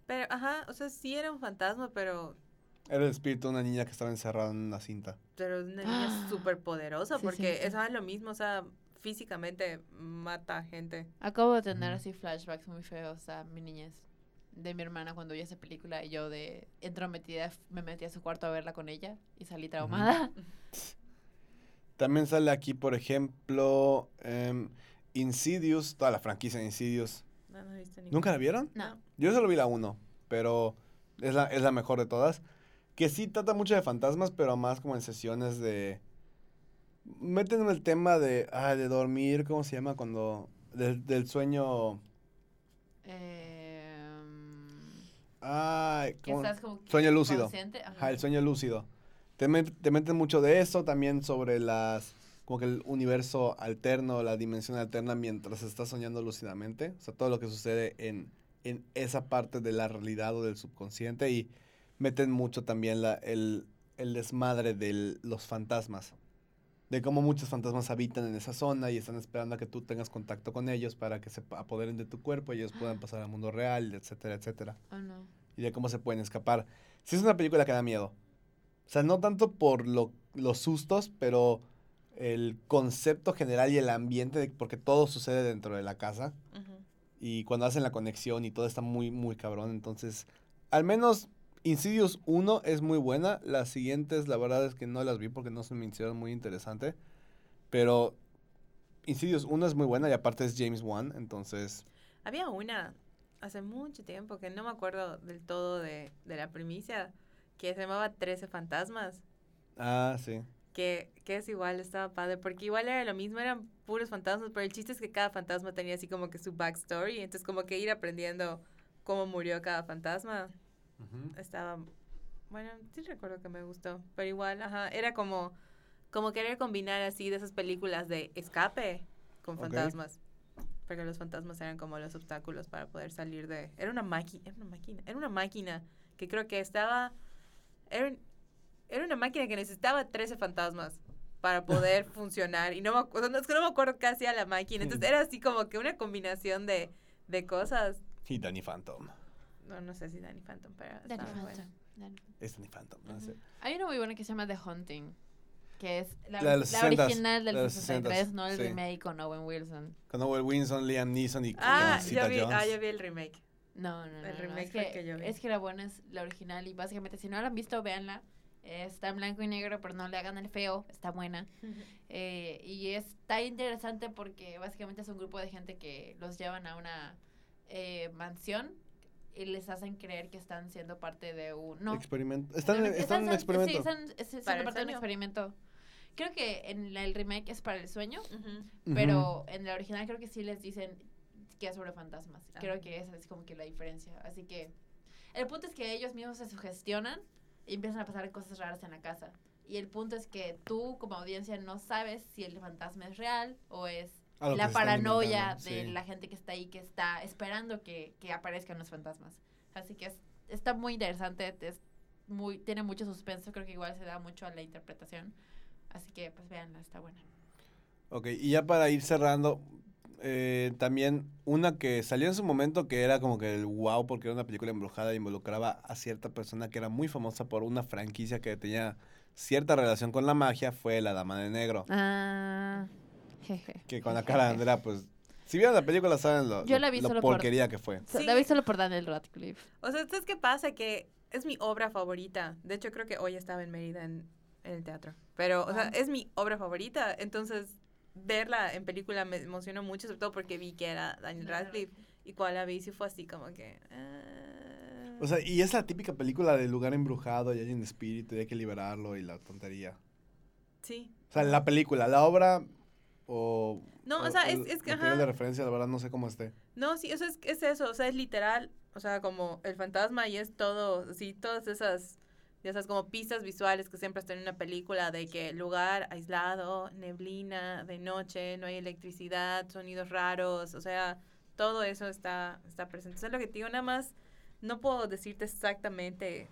Pero, ajá, o sea, sí era un fantasma, pero, Era el espíritu de una niña que estaba encerrada en una cinta. pero es una niña Ah. súper poderosa, Sí, sí, porque sí. es lo mismo, o sea, físicamente mata gente. Acabo de tener así flashbacks muy feos a mi niñez. De mi hermana cuando vi esa película y yo de entrometida me metí a su cuarto a verla con ella y salí traumada. También sale aquí, por ejemplo, em, Insidious, toda la franquicia de Insidious. No, no he visto ninguna. ¿Nunca la vieron? No. Yo solo vi la 1, pero es la, es la mejor de todas. Que sí trata mucho de fantasmas, pero más como en sesiones de... Meten el tema de, ah, de dormir, ¿cómo se llama? Cuando... Del, del sueño... Em, Ay, estás como Sueño lúcido. ajá. Ajá, el sueño lúcido. Te, met- te meten mucho de eso, también sobre las... Como que el universo alterno, la dimensión alterna mientras estás soñando lúcidamente. O sea, todo lo que sucede en, en esa parte de la realidad o del subconsciente. Y meten mucho también la, el, el desmadre de los fantasmas. De cómo muchos fantasmas habitan en esa zona y están esperando a que tú tengas contacto con ellos para que se apoderen de tu cuerpo y ellos puedan pasar al mundo real, etcétera, etcétera Oh, no. y de cómo se pueden escapar. Sí es una película que da miedo. O sea, no tanto por lo- los sustos, pero el concepto general y el ambiente, de, porque todo sucede dentro de la casa. Y cuando hacen la conexión y todo está muy, muy cabrón. Entonces, al menos Insidious 1 es muy buena. Las siguientes, la verdad es que no las vi porque no se me hicieron muy interesante. Pero Insidious 1 es muy buena y aparte es James Wan. Entonces, Había una hace mucho tiempo que no me acuerdo del todo de, de la primicia, que se llamaba 13 fantasmas. ah, sí. Que, que es igual, estaba padre, porque igual era lo mismo, eran puros fantasmas, pero el chiste es que cada fantasma tenía así como que su backstory, entonces como que ir aprendiendo cómo murió cada fantasma estaba Bueno, sí recuerdo que me gustó, pero igual, ajá, era como, como querer combinar así de esas películas de escape con fantasmas. Porque los fantasmas eran como los obstáculos para poder salir de... Era una máquina, era una máquina, era una máquina que creo que estaba... Era, era una máquina que necesitaba 13 fantasmas para poder funcionar. Y no me, o sea, no, es que no me acuerdo qué hacía la máquina. Entonces era así como que una combinación de, de cosas. Y Danny Phantom. No, no sé si Danny Phantom, pero Danny. Phantom, Danny- Es Danny Phantom, no sé. Hay una muy buena que se llama The Hunting, que es la, La de los la 60s, original del la de los 63, 60s, no el sí. remake con Owen Wilson. Con Owen Wilson, Liam Neeson y Ah, ya vi, Jones. ah, ya vi el remake. No, no, no. El no, remake es, fue el que, que yo vi. es que la buena es la original y básicamente si no la han visto, véanla. Eh, Está en blanco y negro, pero no le hagan el feo, está buena. Eh, y está interesante porque básicamente es un grupo de gente que los llevan a una eh, mansión y les hacen creer que están siendo parte de un... No, Experimento. Están, en- están en un Sí, experimento. están, es- siendo ¿Para el parte de un experimento. Creo que en la- el remake es para el sueño, Ujú. Ujú. pero en la original creo que sí les dicen que es sobre fantasmas. Ah. Creo que esa es como que la diferencia. Así que el punto es que ellos mismos se sugestionan y empiezan a pasar cosas raras en la casa. Y el punto es que tú como audiencia no sabes si el fantasma es real o es la paranoia de sí. la gente que está ahí, que está esperando que, que aparezcan los fantasmas. Así que es- está muy interesante, es muy, tiene mucho suspenso, creo que igual se da mucho a la interpretación. Así que pues véanla, está buena. Ok, y ya para ir cerrando, eh, también una que salió en su momento que era como que el wow porque era una película embrujada e involucraba a cierta persona que era muy famosa por una franquicia que tenía cierta relación con la magia fue La Dama de Negro. Ah. Que con la cara de Andrea, pues, si vieron la película saben lo, Yo lo- la vi lo solo por- porquería que fue. So- Sí. La vi solo por Daniel Radcliffe. O sea, ¿sabes qué pasa? Que es mi obra favorita. De hecho, creo que hoy estaba en Mérida en, en el teatro. Pero, o sea, Ah. es mi obra favorita. Entonces, verla en película me emocionó mucho, sobre todo porque vi que era Daniel Radcliffe. Y cuando la vi, sí fue así como que... ah. O sea, y es la típica película del lugar embrujado y hay un espíritu y hay que liberarlo y la tontería. sí. O sea, la película, la obra o... No, o sea, es- el es que, ajá. de referencia, la verdad no sé cómo esté. No, sí, eso es, es eso, o sea, es literal, o sea, como el fantasma y es todo, así, todas esas, ya sabes, como pistas visuales que siempre están en una película de que lugar aislado, neblina, de noche, no hay electricidad, sonidos raros, o sea, todo eso está, está presente. Eso es lo que te digo, nada más, no puedo decirte exactamente,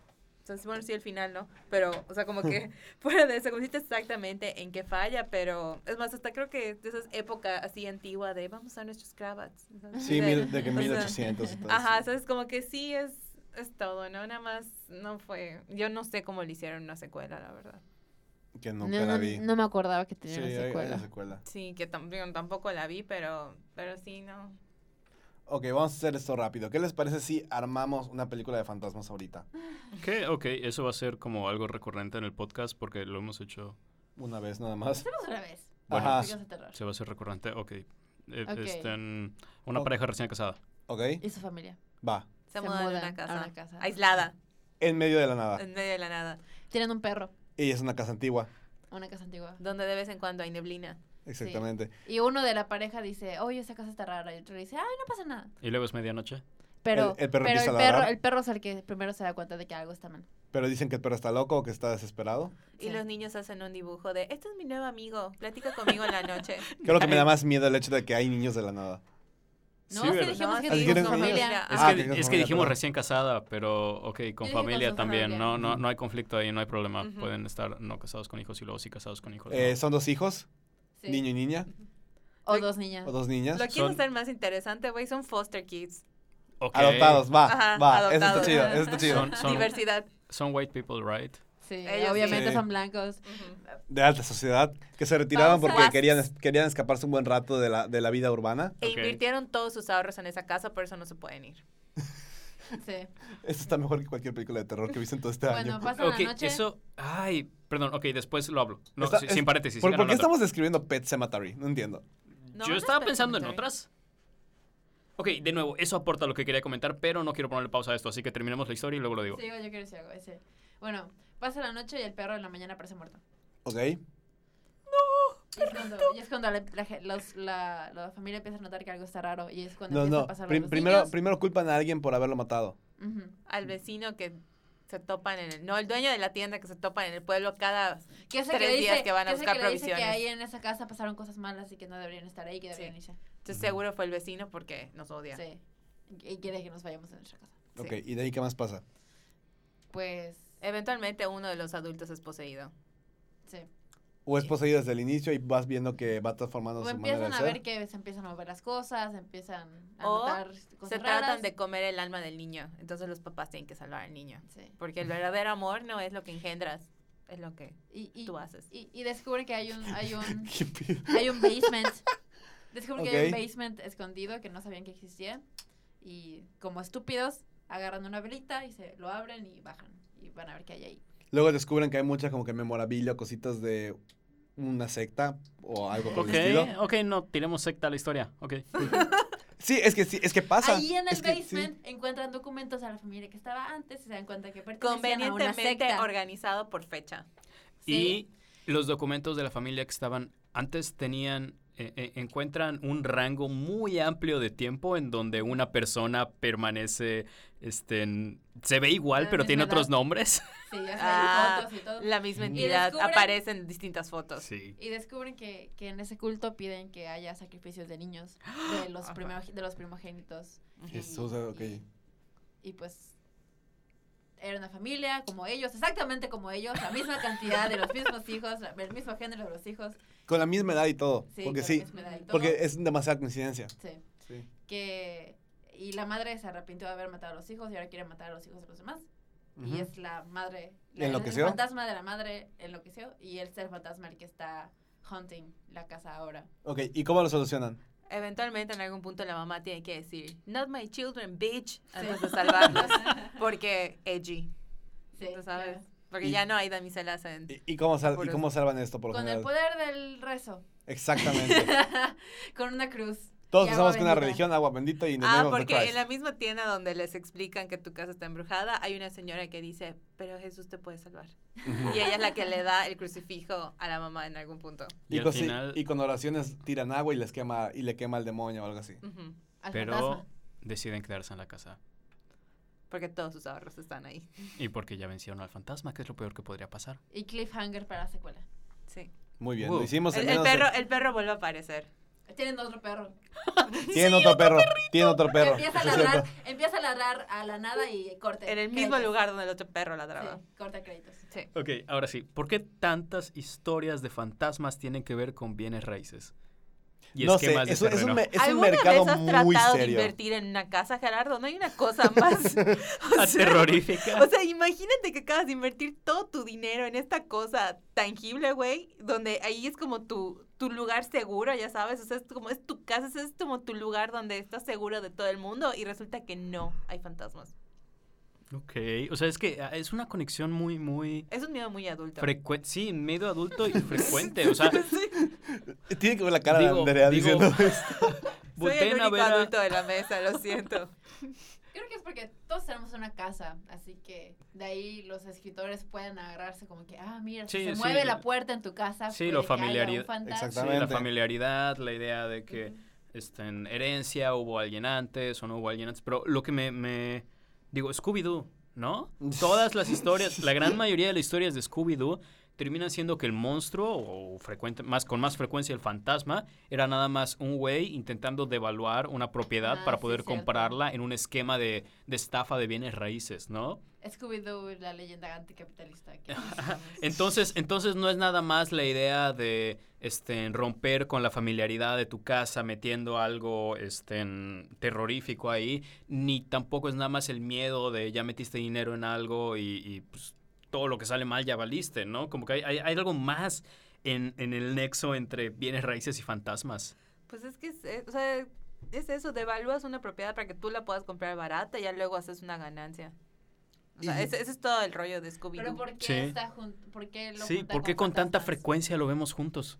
sea, bueno, sí, el final, ¿no? Pero, o sea, como que fuera de eso, como decirte exactamente en qué falla, pero es más, hasta creo que de esa época así antigua de vamos a nuestros cravats. Sí, De- mil- de que o sea, 1800 y todo Ajá, sabes, como que sí es, es todo, ¿no? Nada más no fue, yo no sé cómo le hicieron una secuela, la verdad. Que No, nunca la no- vi. no me acordaba que sí, tenía hay, una hay secuela. una secuela. Sí, que tampoco la vi, pero, pero sí, no. Ok, vamos a hacer esto rápido. ¿Qué les parece si armamos una película de fantasmas ahorita? ¿Qué? Ok, eso va a ser como algo recurrente en el podcast porque lo hemos hecho. Una vez nada más. Hacemos una vez. Bueno, Ajá. Se va a hacer recurrente. Ok. Eh, Ok. estén- una Ok. pareja recién casada. ¿Ok? Y su familia. Va. Se, Se mudan a una casa. aislada, En medio de la nada. en medio de la nada, Tienen un perro, Y es una casa antigua. una casa antigua. donde de vez en cuando hay neblina. Exactamente. Y uno de la pareja dice, oye, esa casa está rara. Y otro dice, ay, no pasa nada. Y luego es medianoche. Pero El- el perro pero el, perro, ladrar. el perro es el que primero se da cuenta de que algo está mal. Pero dicen que el perro está loco o que está desesperado. Y Sí. los niños hacen un dibujo de, este es mi nuevo amigo, platica conmigo en la noche. Creo que me da más miedo el hecho de que hay niños de la nada. No, Sí, dijimos No, que dijimos con familia. familia. Es Ah, que, es que familia, dijimos perdón. recién casada, pero ok, con familia también. familia. No, no, no hay conflicto ahí, no hay problema. Pueden estar no casados con hijos y luego sí casados con hijos. Eh. ¿Son dos hijos? Sí. ¿Niño y niña? O dos niñas. ¿O dos niñas? Lo quiero hacer más interesante, güey, son foster kids. Ok. Adoptados, va, Ajá, va. Eso está adoptados. chido, eso está chido. Son- son- Diversidad. Son white people, right? Sí, Ellos obviamente sí. son blancos. Ujú. De alta sociedad. Que se retiraron porque querían, querían escaparse un buen rato de la, de la vida urbana. E Ok. invirtieron todos sus ahorros en esa casa, por eso no se pueden ir. Sí. Esto está mejor que cualquier película de terror que he visto en todo este Bueno, año. pasa Ok, la noche. eso. Ay, perdón, ok, después lo hablo. No, Está- sí, es- sin paréntesis. ¿Por, por qué estamos describiendo Pet Cemetery? No entiendo. No, Yo no estaba es pensando en otras. Ok, de nuevo, eso aporta lo que quería comentar, pero no quiero ponerle pausa a esto, así que terminemos la historia y luego lo digo. Sí, yo quiero decir algo. Ese. Bueno, pasa la noche y el perro en la mañana aparece muerto. ¿Ok? Y es cuando, y es cuando la, la los- la- la familia empieza a notar que algo está raro. Y es cuando No, empieza no. a pasar Prim- primero, niños. primero culpan a alguien por haberlo matado. Ujú. Al vecino que se topan en el... No, el dueño de la tienda que se topan en el pueblo cada... Tres que le días dice, que van a buscar que le dice que provisiones. ahí en esa casa pasaron cosas malas y que no deberían estar ahí, que deberían irse. Entonces seguro fue el vecino porque nos odia. Sí. Y quiere que nos vayamos a nuestra casa. Sí. Ok, ¿y de ahí qué más pasa? Pues, Eventualmente uno de los adultos es poseído. ¿O es poseído desde el inicio y vas viendo que va transformando O su manera de empiezan a ser? ver que se empiezan a mover las cosas, empiezan a O notar cosas Se tratan raras. de comer el alma del niño. Entonces los papás tienen que salvar al niño. Sí. Porque el verdadero amor no es lo que engendras, es lo que Y, y, tú haces. y, y descubre que hay un, hay un, hay un basement. Descubre que hay un basement escondido que no sabían que existía. Y como estúpidos, agarran una velita y se lo abren y bajan. Y van a ver qué hay ahí. Luego descubren que hay mucha como que memorabilia, cositas de una secta o algo por Ok, el estilo. ok, no, tiremos secta a la historia. Ok. Sí, es que sí, es que pasa. Ahí en el Es que sí. basement encuentran documentos a la familia que estaba antes y se dan cuenta que pertenecían a una Convenientemente secta. organizado por fecha. Sí. Y los documentos de la familia que estaban antes tenían, eh, eh, encuentran un rango muy amplio de tiempo en donde una persona permanece, este, en- se ve igual, La pero tiene otros nombres. Sí, ya Ah, fotos y todo. La misma entidad aparece en distintas fotos. Sí. Y descubren que, que en ese culto piden que haya sacrificios de niños, de los, Ajá. primero- de los primogénitos. Y- Jesús, ok. Y, y pues era una familia como ellos, exactamente como ellos, la misma cantidad de los mismos hijos, el mismo género de los hijos. Con la misma edad y todo. Sí, porque sí. y todo. Porque es demasiada coincidencia. Sí, Sí. que... Y la madre se arrepintió de haber matado a los hijos y ahora quiere matar a los hijos de los demás. Ujú. Y es la madre. La, ¿Enloqueció? El fantasma de la madre enloqueció y él es el fantasma el que está hunting la casa ahora. Ok, ¿y cómo lo solucionan? Eventualmente en algún punto la mamá tiene que decir, not my children, bitch, antes de salvarlos. Porque edgy, Sí, ¿tú sabes? claro. Porque Y- ya no hay damiselas en... ¿Y, y cómo, sal- y cómo salvan esto por lo Con el general? poder del rezo. Exactamente. Con una cruz. Todos y pensamos que una religión, agua bendita y in the Ah, porque en la misma tienda donde les explican que tu casa está embrujada, hay una señora que dice, pero Jesús te puede salvar. Y ella es la que le da el crucifijo a la mamá en algún punto. Y, Y, al con, final, y con oraciones tiran agua y les quema y le quema al demonio o algo así. Pero fantasma. deciden quedarse en la casa. Porque todos sus ahorros están ahí. Y porque ya vencieron al fantasma, que es lo peor que podría pasar. Y cliffhanger para la secuela. Sí. Muy bien, Uh. lo hicimos en El, el perro, el perro vuelve a aparecer. Tienen otro perro. Tienen otro perro, tienen otro perro. Empieza a ladrar, empieza a ladrar a la nada y corte. En el mismo créditos. lugar donde el otro perro ladraba. Sí, corta créditos. Sí. Ok, ahora sí. ¿Por qué tantas historias de fantasmas tienen que ver con bienes raíces? Y No sé, esquemas de es, un- es es un ¿Alguna mercado vez has muy tratado de serio. invertir en una casa, Gerardo? No hay una cosa más o sea, Terrorífica. O sea, imagínate que acabas de invertir todo tu dinero en esta cosa tangible, güey, donde ahí es como tu, tu lugar seguro, ya sabes, o sea, es como es tu casa, ese es como tu lugar donde estás seguro de todo el mundo y resulta que no hay fantasmas. Ok, o sea, es que ah, es una conexión muy, muy Es un miedo muy adulto. frecuente. Sí, medio adulto y frecuente. O sea, Tiene que ver la cara Digo- de Andrea digo- diciendo esto. Soy el único ver a- adulto de la mesa, lo siento. Creo que es porque todos tenemos una casa, así que de ahí los escritores pueden agarrarse como que, ah, mira, si Sí, se sí. mueve la puerta en tu casa, Sí, lo familiaridad-. Sí, la Exactamente. familiaridad, la idea de que este, en herencia hubo alguien antes o no hubo alguien antes. Pero lo que me, me digo, Scooby-Doo, ¿no? Todas las historias, la gran mayoría de las historias de Scooby-Doo terminan siendo que el monstruo, o frecuente, más, con más frecuencia el fantasma, era nada más un güey intentando devaluar una propiedad Ah, para sí, poder cierto. comprarla en un esquema de, de estafa de bienes raíces, ¿no? Scooby-Doo, la leyenda anticapitalista. que. Entonces, entonces no es nada más la idea de este, romper con la familiaridad de tu casa metiendo algo este, terrorífico ahí, ni tampoco es nada más el miedo de ya metiste dinero en algo y, y, pues, todo lo que sale mal ya valiste, ¿no? Como que hay, hay- hay algo más en, en el nexo entre bienes raíces y fantasmas. Pues es que es, es- o sea, es eso, devalúas una propiedad para que tú la puedas comprar barata y ya luego haces una ganancia. O sea, ese, ese es todo el rollo de Scooby-Doo. Pero ¿por qué Sí. está ¿Por qué lo Sí, ¿por qué con tanta frecuencia lo vemos juntos?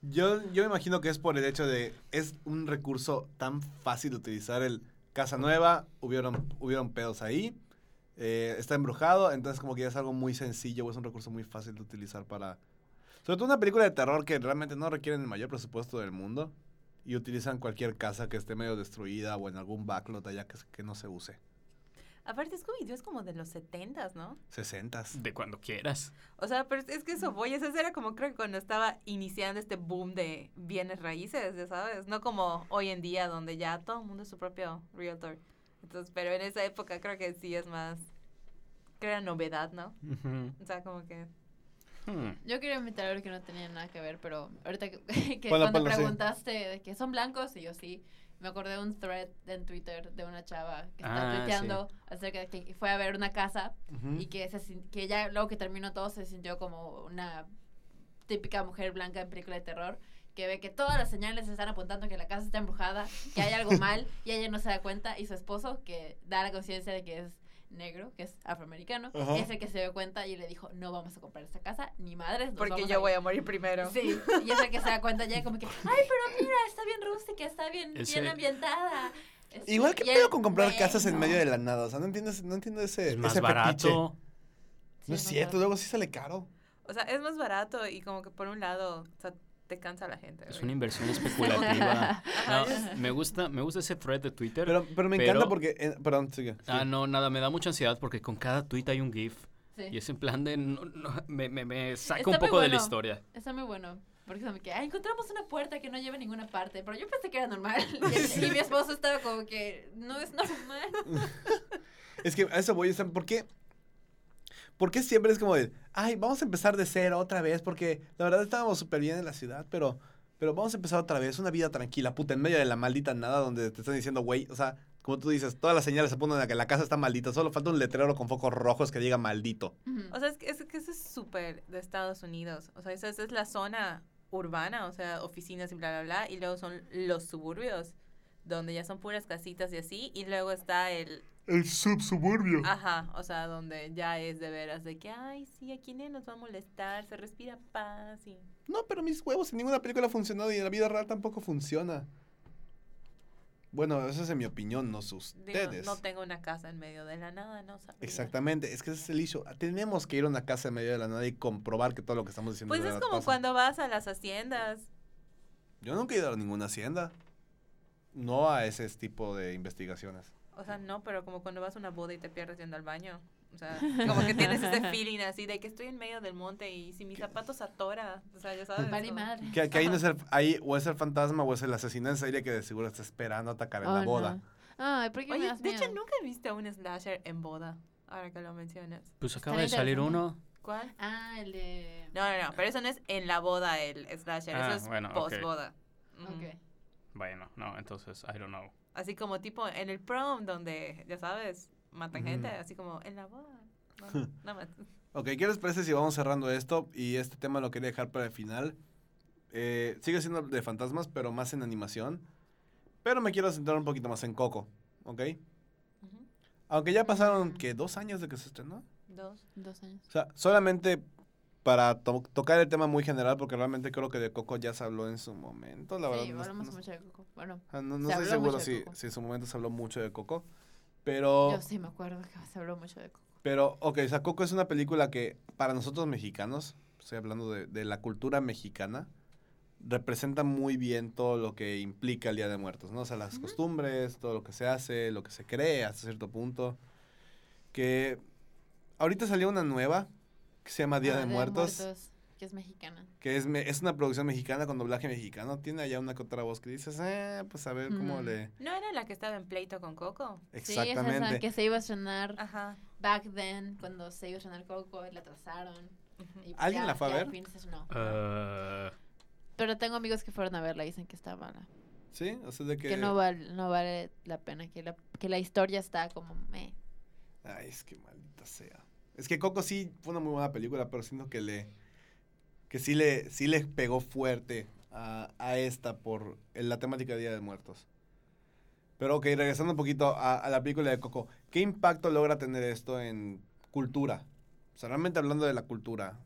Yo, yo me imagino que es por el hecho de, es un recurso tan fácil de utilizar el casa nueva, hubieron, hubieron pedos ahí, eh, está embrujado, entonces como que ya es algo muy sencillo, o es un recurso muy fácil de utilizar para... Sobre todo una película de terror que realmente no requieren el mayor presupuesto del mundo y utilizan cualquier casa que esté medio destruida o en algún backlot allá que, que no se use. Aparte, Scooby-Doo es como de los 70s, ¿no? 60 De cuando quieras. O sea, pero es que eso voy, eso era como creo que cuando estaba iniciando este boom de bienes raíces, ya sabes, no como hoy en día donde ya todo el mundo es su propio realtor. Entonces, pero en esa época creo que sí es más, creo era novedad, ¿no? O sea, como que... Hmm. Yo quería invitar algo que no tenía nada que ver, pero ahorita que, que cuando sí. preguntaste de que son blancos, y yo sí, me acordé de un thread en Twitter de una chava que está Ah, tuiteando acerca de que fue a ver una casa Ujú. y que, se, que ya luego que terminó todo se sintió como una típica mujer blanca en película de terror que ve que todas las señales están apuntando que la casa está embrujada, que hay algo mal y ella no se da cuenta y su esposo que da la conciencia de que es negro, que es afroamericano, Ajá. es el que se dio cuenta y le dijo, no vamos a comprar esta casa, ni madres. Porque vamos yo a voy ir". a morir primero. Sí, y es el que se da cuenta ya como que, ay, pero mira, está bien rústica, está bien, Ese- bien ambientada. Igual que pedo con comprar casas en medio de la nada. O sea, no entiendo, ese- no entiendo ese, Es más ese barato. Sí, No es es cierto, luego sí sale caro. O sea, es más barato y como que por un lado, o sea, te cansa la gente. Es una inversión especulativa. No, me gusta, me gusta ese thread de Twitter. Pero, pero me Pero- encanta porque... eh, perdón, sigue. Ah, no, nada, me da mucha ansiedad porque con cada tweet hay un GIF. Sí. Y es en plan de. no- no, me, me, me saca Está un poco de la historia. Está muy bueno. Porque como que, ah, encontramos una puerta que no lleva a ninguna parte. Pero yo pensé que era normal. Y, y mi esposo estaba como que, no es normal. Es que a eso voy. ¿Por qué? ¿Por qué siempre es como de, ay, vamos a empezar de cero otra vez? Porque la verdad estábamos súper bien en la ciudad, pero, pero vamos a empezar otra vez. Una vida tranquila, puta, en medio de la maldita nada donde te están diciendo, güey, o sea, como tú dices, todas las señales apuntan a que la casa está maldita. Solo falta un letrero con focos rojos que diga maldito. O sea, es que, es que eso es súper de Estados Unidos. O sea, esa, esa es la zona urbana, o sea, oficinas y bla, bla, bla. Y luego son los suburbios, donde ya son puras casitas y así. Y luego está el, El subsuburbio. ajá, o sea, donde ya es de veras de que, ay, sí, aquí nadie nos va a molestar, se respira paz y... No, pero mis huevos en ninguna película ha funcionado y en la vida real tampoco funciona. Bueno, esa es en mi opinión, no sus Digo, ustedes. no tengo una casa en medio de la nada, no sabría. Exactamente, es que ese es el issue. Tenemos que ir a una casa en medio de la nada y comprobar que todo lo que estamos diciendo Pues es como pasa. cuando vas a las haciendas. Yo nunca he ido a ninguna hacienda. No a ese tipo de investigaciones. O sea, no, pero como cuando vas a una boda y te pierdes yendo al baño. O sea, como que tienes ese feeling así de que estoy en medio del monte y si mis zapatos atora, o sea, ya sabes. Vale madre. Que, que ahí no es el, ahí o es el fantasma o es el asesino en serie que de seguro está esperando atacar en Oh, la no. boda. Ay, ¿por qué me Oye, das de hecho, nunca he visto un slasher en boda, ahora que lo mencionas. Pues acaba de salir uno. ¿Cuál? Ah, el de... No, no, no, pero eso no es en la boda el slasher, Ah, eso es bueno, ok. post boda. Ok. Bueno, no, entonces, I don't know. Así como tipo en el prom, donde, ya sabes, matan gente, así como en la boda. No, nada más. Ok, ¿qué les parece si vamos cerrando esto? Y este tema lo quería dejar para el final. Eh, sigue siendo de fantasmas, pero más en animación. Pero me quiero centrar un poquito más en Coco, ¿ok? Aunque ya pasaron. ¿qué? ¿Dos años de que se estrenó? Dos. Dos años. O sea, solamente para to- tocar el tema muy general, porque realmente creo que de Coco ya se habló en su momento, la verdad. sí, no- hablamos no- mucho de Coco. Bueno, ah, no, no se estoy seguro si, si en su momento se habló mucho de Coco. Pero, yo sí me acuerdo que se habló mucho de Coco. pero, ok, o sea, Coco es una película que para nosotros mexicanos, estoy hablando de, de la cultura mexicana, representa muy bien todo lo que implica el Día de Muertos, ¿no? O sea, las costumbres, todo lo que se hace, lo que se cree hasta cierto punto. Que ahorita salió una nueva que se llama Día Ah, de Muertos. que es mexicana. que es, me- es una producción mexicana con doblaje mexicano. Tiene allá una otra voz que dices, eh, pues a ver cómo Mm. le... ¿No era la que estaba en pleito con Coco? Sí, esa es Exactamente. la que se iba a estrenar Ajá. back then, cuando se iba a estrenar Coco, y la atrasaron. Y ¿Alguien ya- la fue a ver? Uh, Pero tengo amigos que fueron a verla y dicen que está mala. ¿Sí? O sea, de que... Que no vale, no vale la pena, que la, que la historia está como meh. Ay, es que maldita sea. Es que Coco sí fue una muy buena película, pero siento que le... Que sí le, sí le pegó fuerte a, a esta por la temática de Día de Muertos. Pero ok, regresando un poquito a, a la película de Coco. ¿Qué impacto logra tener esto en cultura? O sea, realmente hablando de la cultura.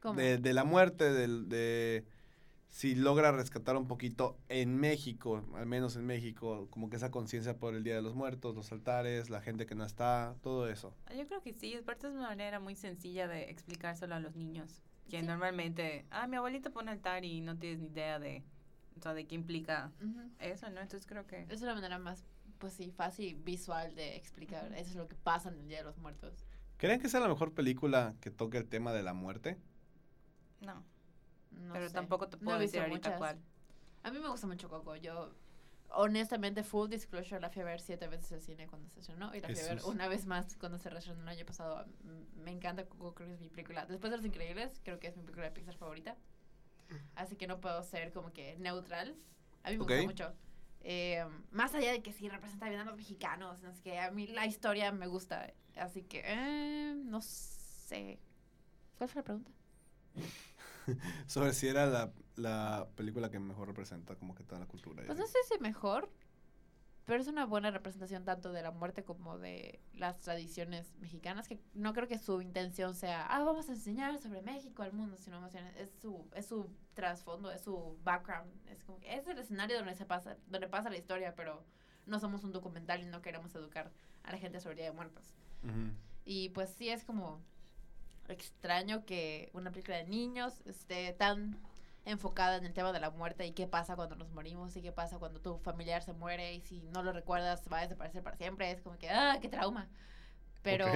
¿Cómo? de, de la muerte, de si logra rescatar un poquito en México, al menos en México, como que esa conciencia por el Día de los Muertos, los altares, la gente que no está, todo eso. Ah, Yo creo que sí, aparte es una manera muy sencilla de explicárselo a los niños. Que Sí. normalmente, ah, mi abuelita pone altar y no tienes ni idea de, o sea, de qué implica eso, ¿no? Entonces creo que... Esa es la manera más pues sí, fácil, visual de explicar. Eso es lo que pasa en el Día de los Muertos. ¿Creen que sea la mejor película que toque el tema de la muerte? No, No pero sé. tampoco te No he puedo visto decir ahorita muchas. cuál. A mí me gusta mucho Coco. Yo, honestamente, full disclosure, la fui a ver siete veces al cine cuando se estrenó. Y la fui a ver una vez más cuando se reestrenó el año pasado. M- Me encanta Coco, creo que es mi película. Después de Los Increíbles, creo que es mi película de Pixar favorita. Así que no puedo ser como que neutral. A mí me gusta mucho. Eh, más allá de que sí representa bien a los mexicanos, no sé qué, a mí la historia me gusta. Así que, eh, no sé. ¿Cuál fue la pregunta? Sobre si era la, la película que mejor representa como que toda la cultura. Pues no sé si mejor, pero es una buena representación tanto de la muerte como de las tradiciones mexicanas, que no creo que su intención sea, ah, vamos a enseñar sobre México al mundo, sino más bien es su, es su trasfondo, es su background, es como es el escenario donde se pasa, donde pasa la historia, pero no somos un documental y no queremos educar a la gente sobre Día de Muertos. Y pues sí es como extraño que una película de niños esté tan enfocada en el tema de la muerte y qué pasa cuando nos morimos y qué pasa cuando tu familiar se muere y si no lo recuerdas va a desaparecer para siempre. Es como que, ah, qué trauma. Pero,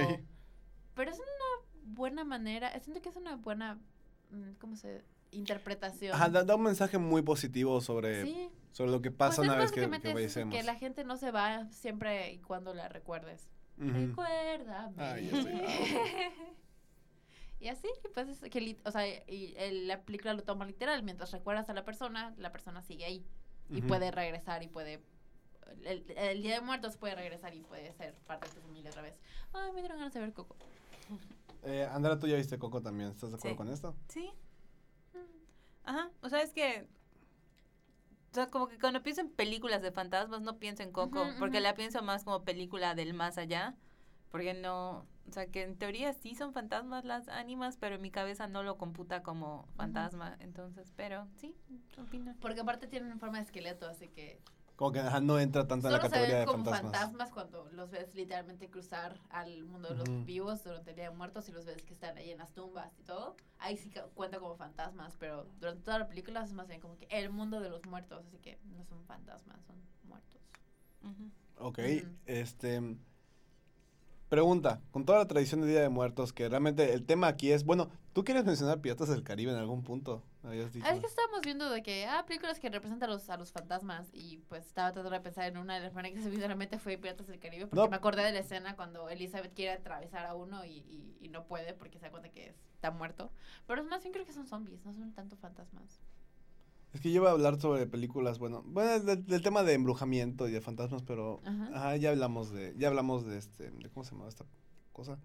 pero es una buena manera, siento que es una buena, mm, ¿cómo se? Interpretación. Ajá, da, da un mensaje muy positivo sobre, sí. sobre lo que Pues pasa una vez que, que eso, fallecemos. que la gente no se va siempre y cuando la recuerdes. Recuérdame. Ay, ya sé. y así, pues, es que, o sea, y el- la película lo toma literal. Mientras recuerdas a la persona, la persona sigue ahí. Y puede regresar y puede... El, el Día de Muertos puede regresar y puede ser parte de tu familia otra vez. Ay, me dieron ganas de ver Coco. Eh, Andrea, tú ya viste Coco también. ¿Estás de acuerdo Sí. con esto? Sí. Ajá. O sea, es que. O sea, como que cuando pienso en películas de fantasmas, no pienso en Coco, porque la pienso más como película del más allá. Porque no. O sea, que en teoría sí son fantasmas las ánimas, pero en mi cabeza no lo computa como fantasma. Entonces, pero sí, opino. Porque aparte tienen forma de esqueleto, así que... Como que no entra tanto en la Solo se categoría ven de como fantasmas. fantasmas. cuando los ves literalmente cruzar al mundo de los Ujú. vivos durante el Día de Muertos y los ves que están ahí en las tumbas y todo. Ahí sí cuenta como fantasmas, pero durante toda la película es más bien como que el mundo de los muertos, así que no son fantasmas, son muertos. Ujú. Ok, Ujú. este... Pregunta, con toda la tradición de Día de Muertos, que realmente el tema aquí es... Bueno, ¿tú quieres mencionar Piratas del Caribe en algún punto? Habías dicho. Es que estábamos viendo de que, ah, películas que representan a los, a los fantasmas y pues estaba tratando de pensar en una de las primeras que se me vino a la mente fue Piratas del Caribe porque No. me acordé de la escena cuando Elizabeth quiere atravesar a uno y, y, y no puede porque se da cuenta que está muerto. Pero más bien creo que son zombies, no son tanto fantasmas. Es que yo iba a hablar sobre películas, bueno, bueno, del, del tema de embrujamiento y de fantasmas, pero Ajá. ajá, ya hablamos de, ya hablamos de este, de cómo se llama esta cosa.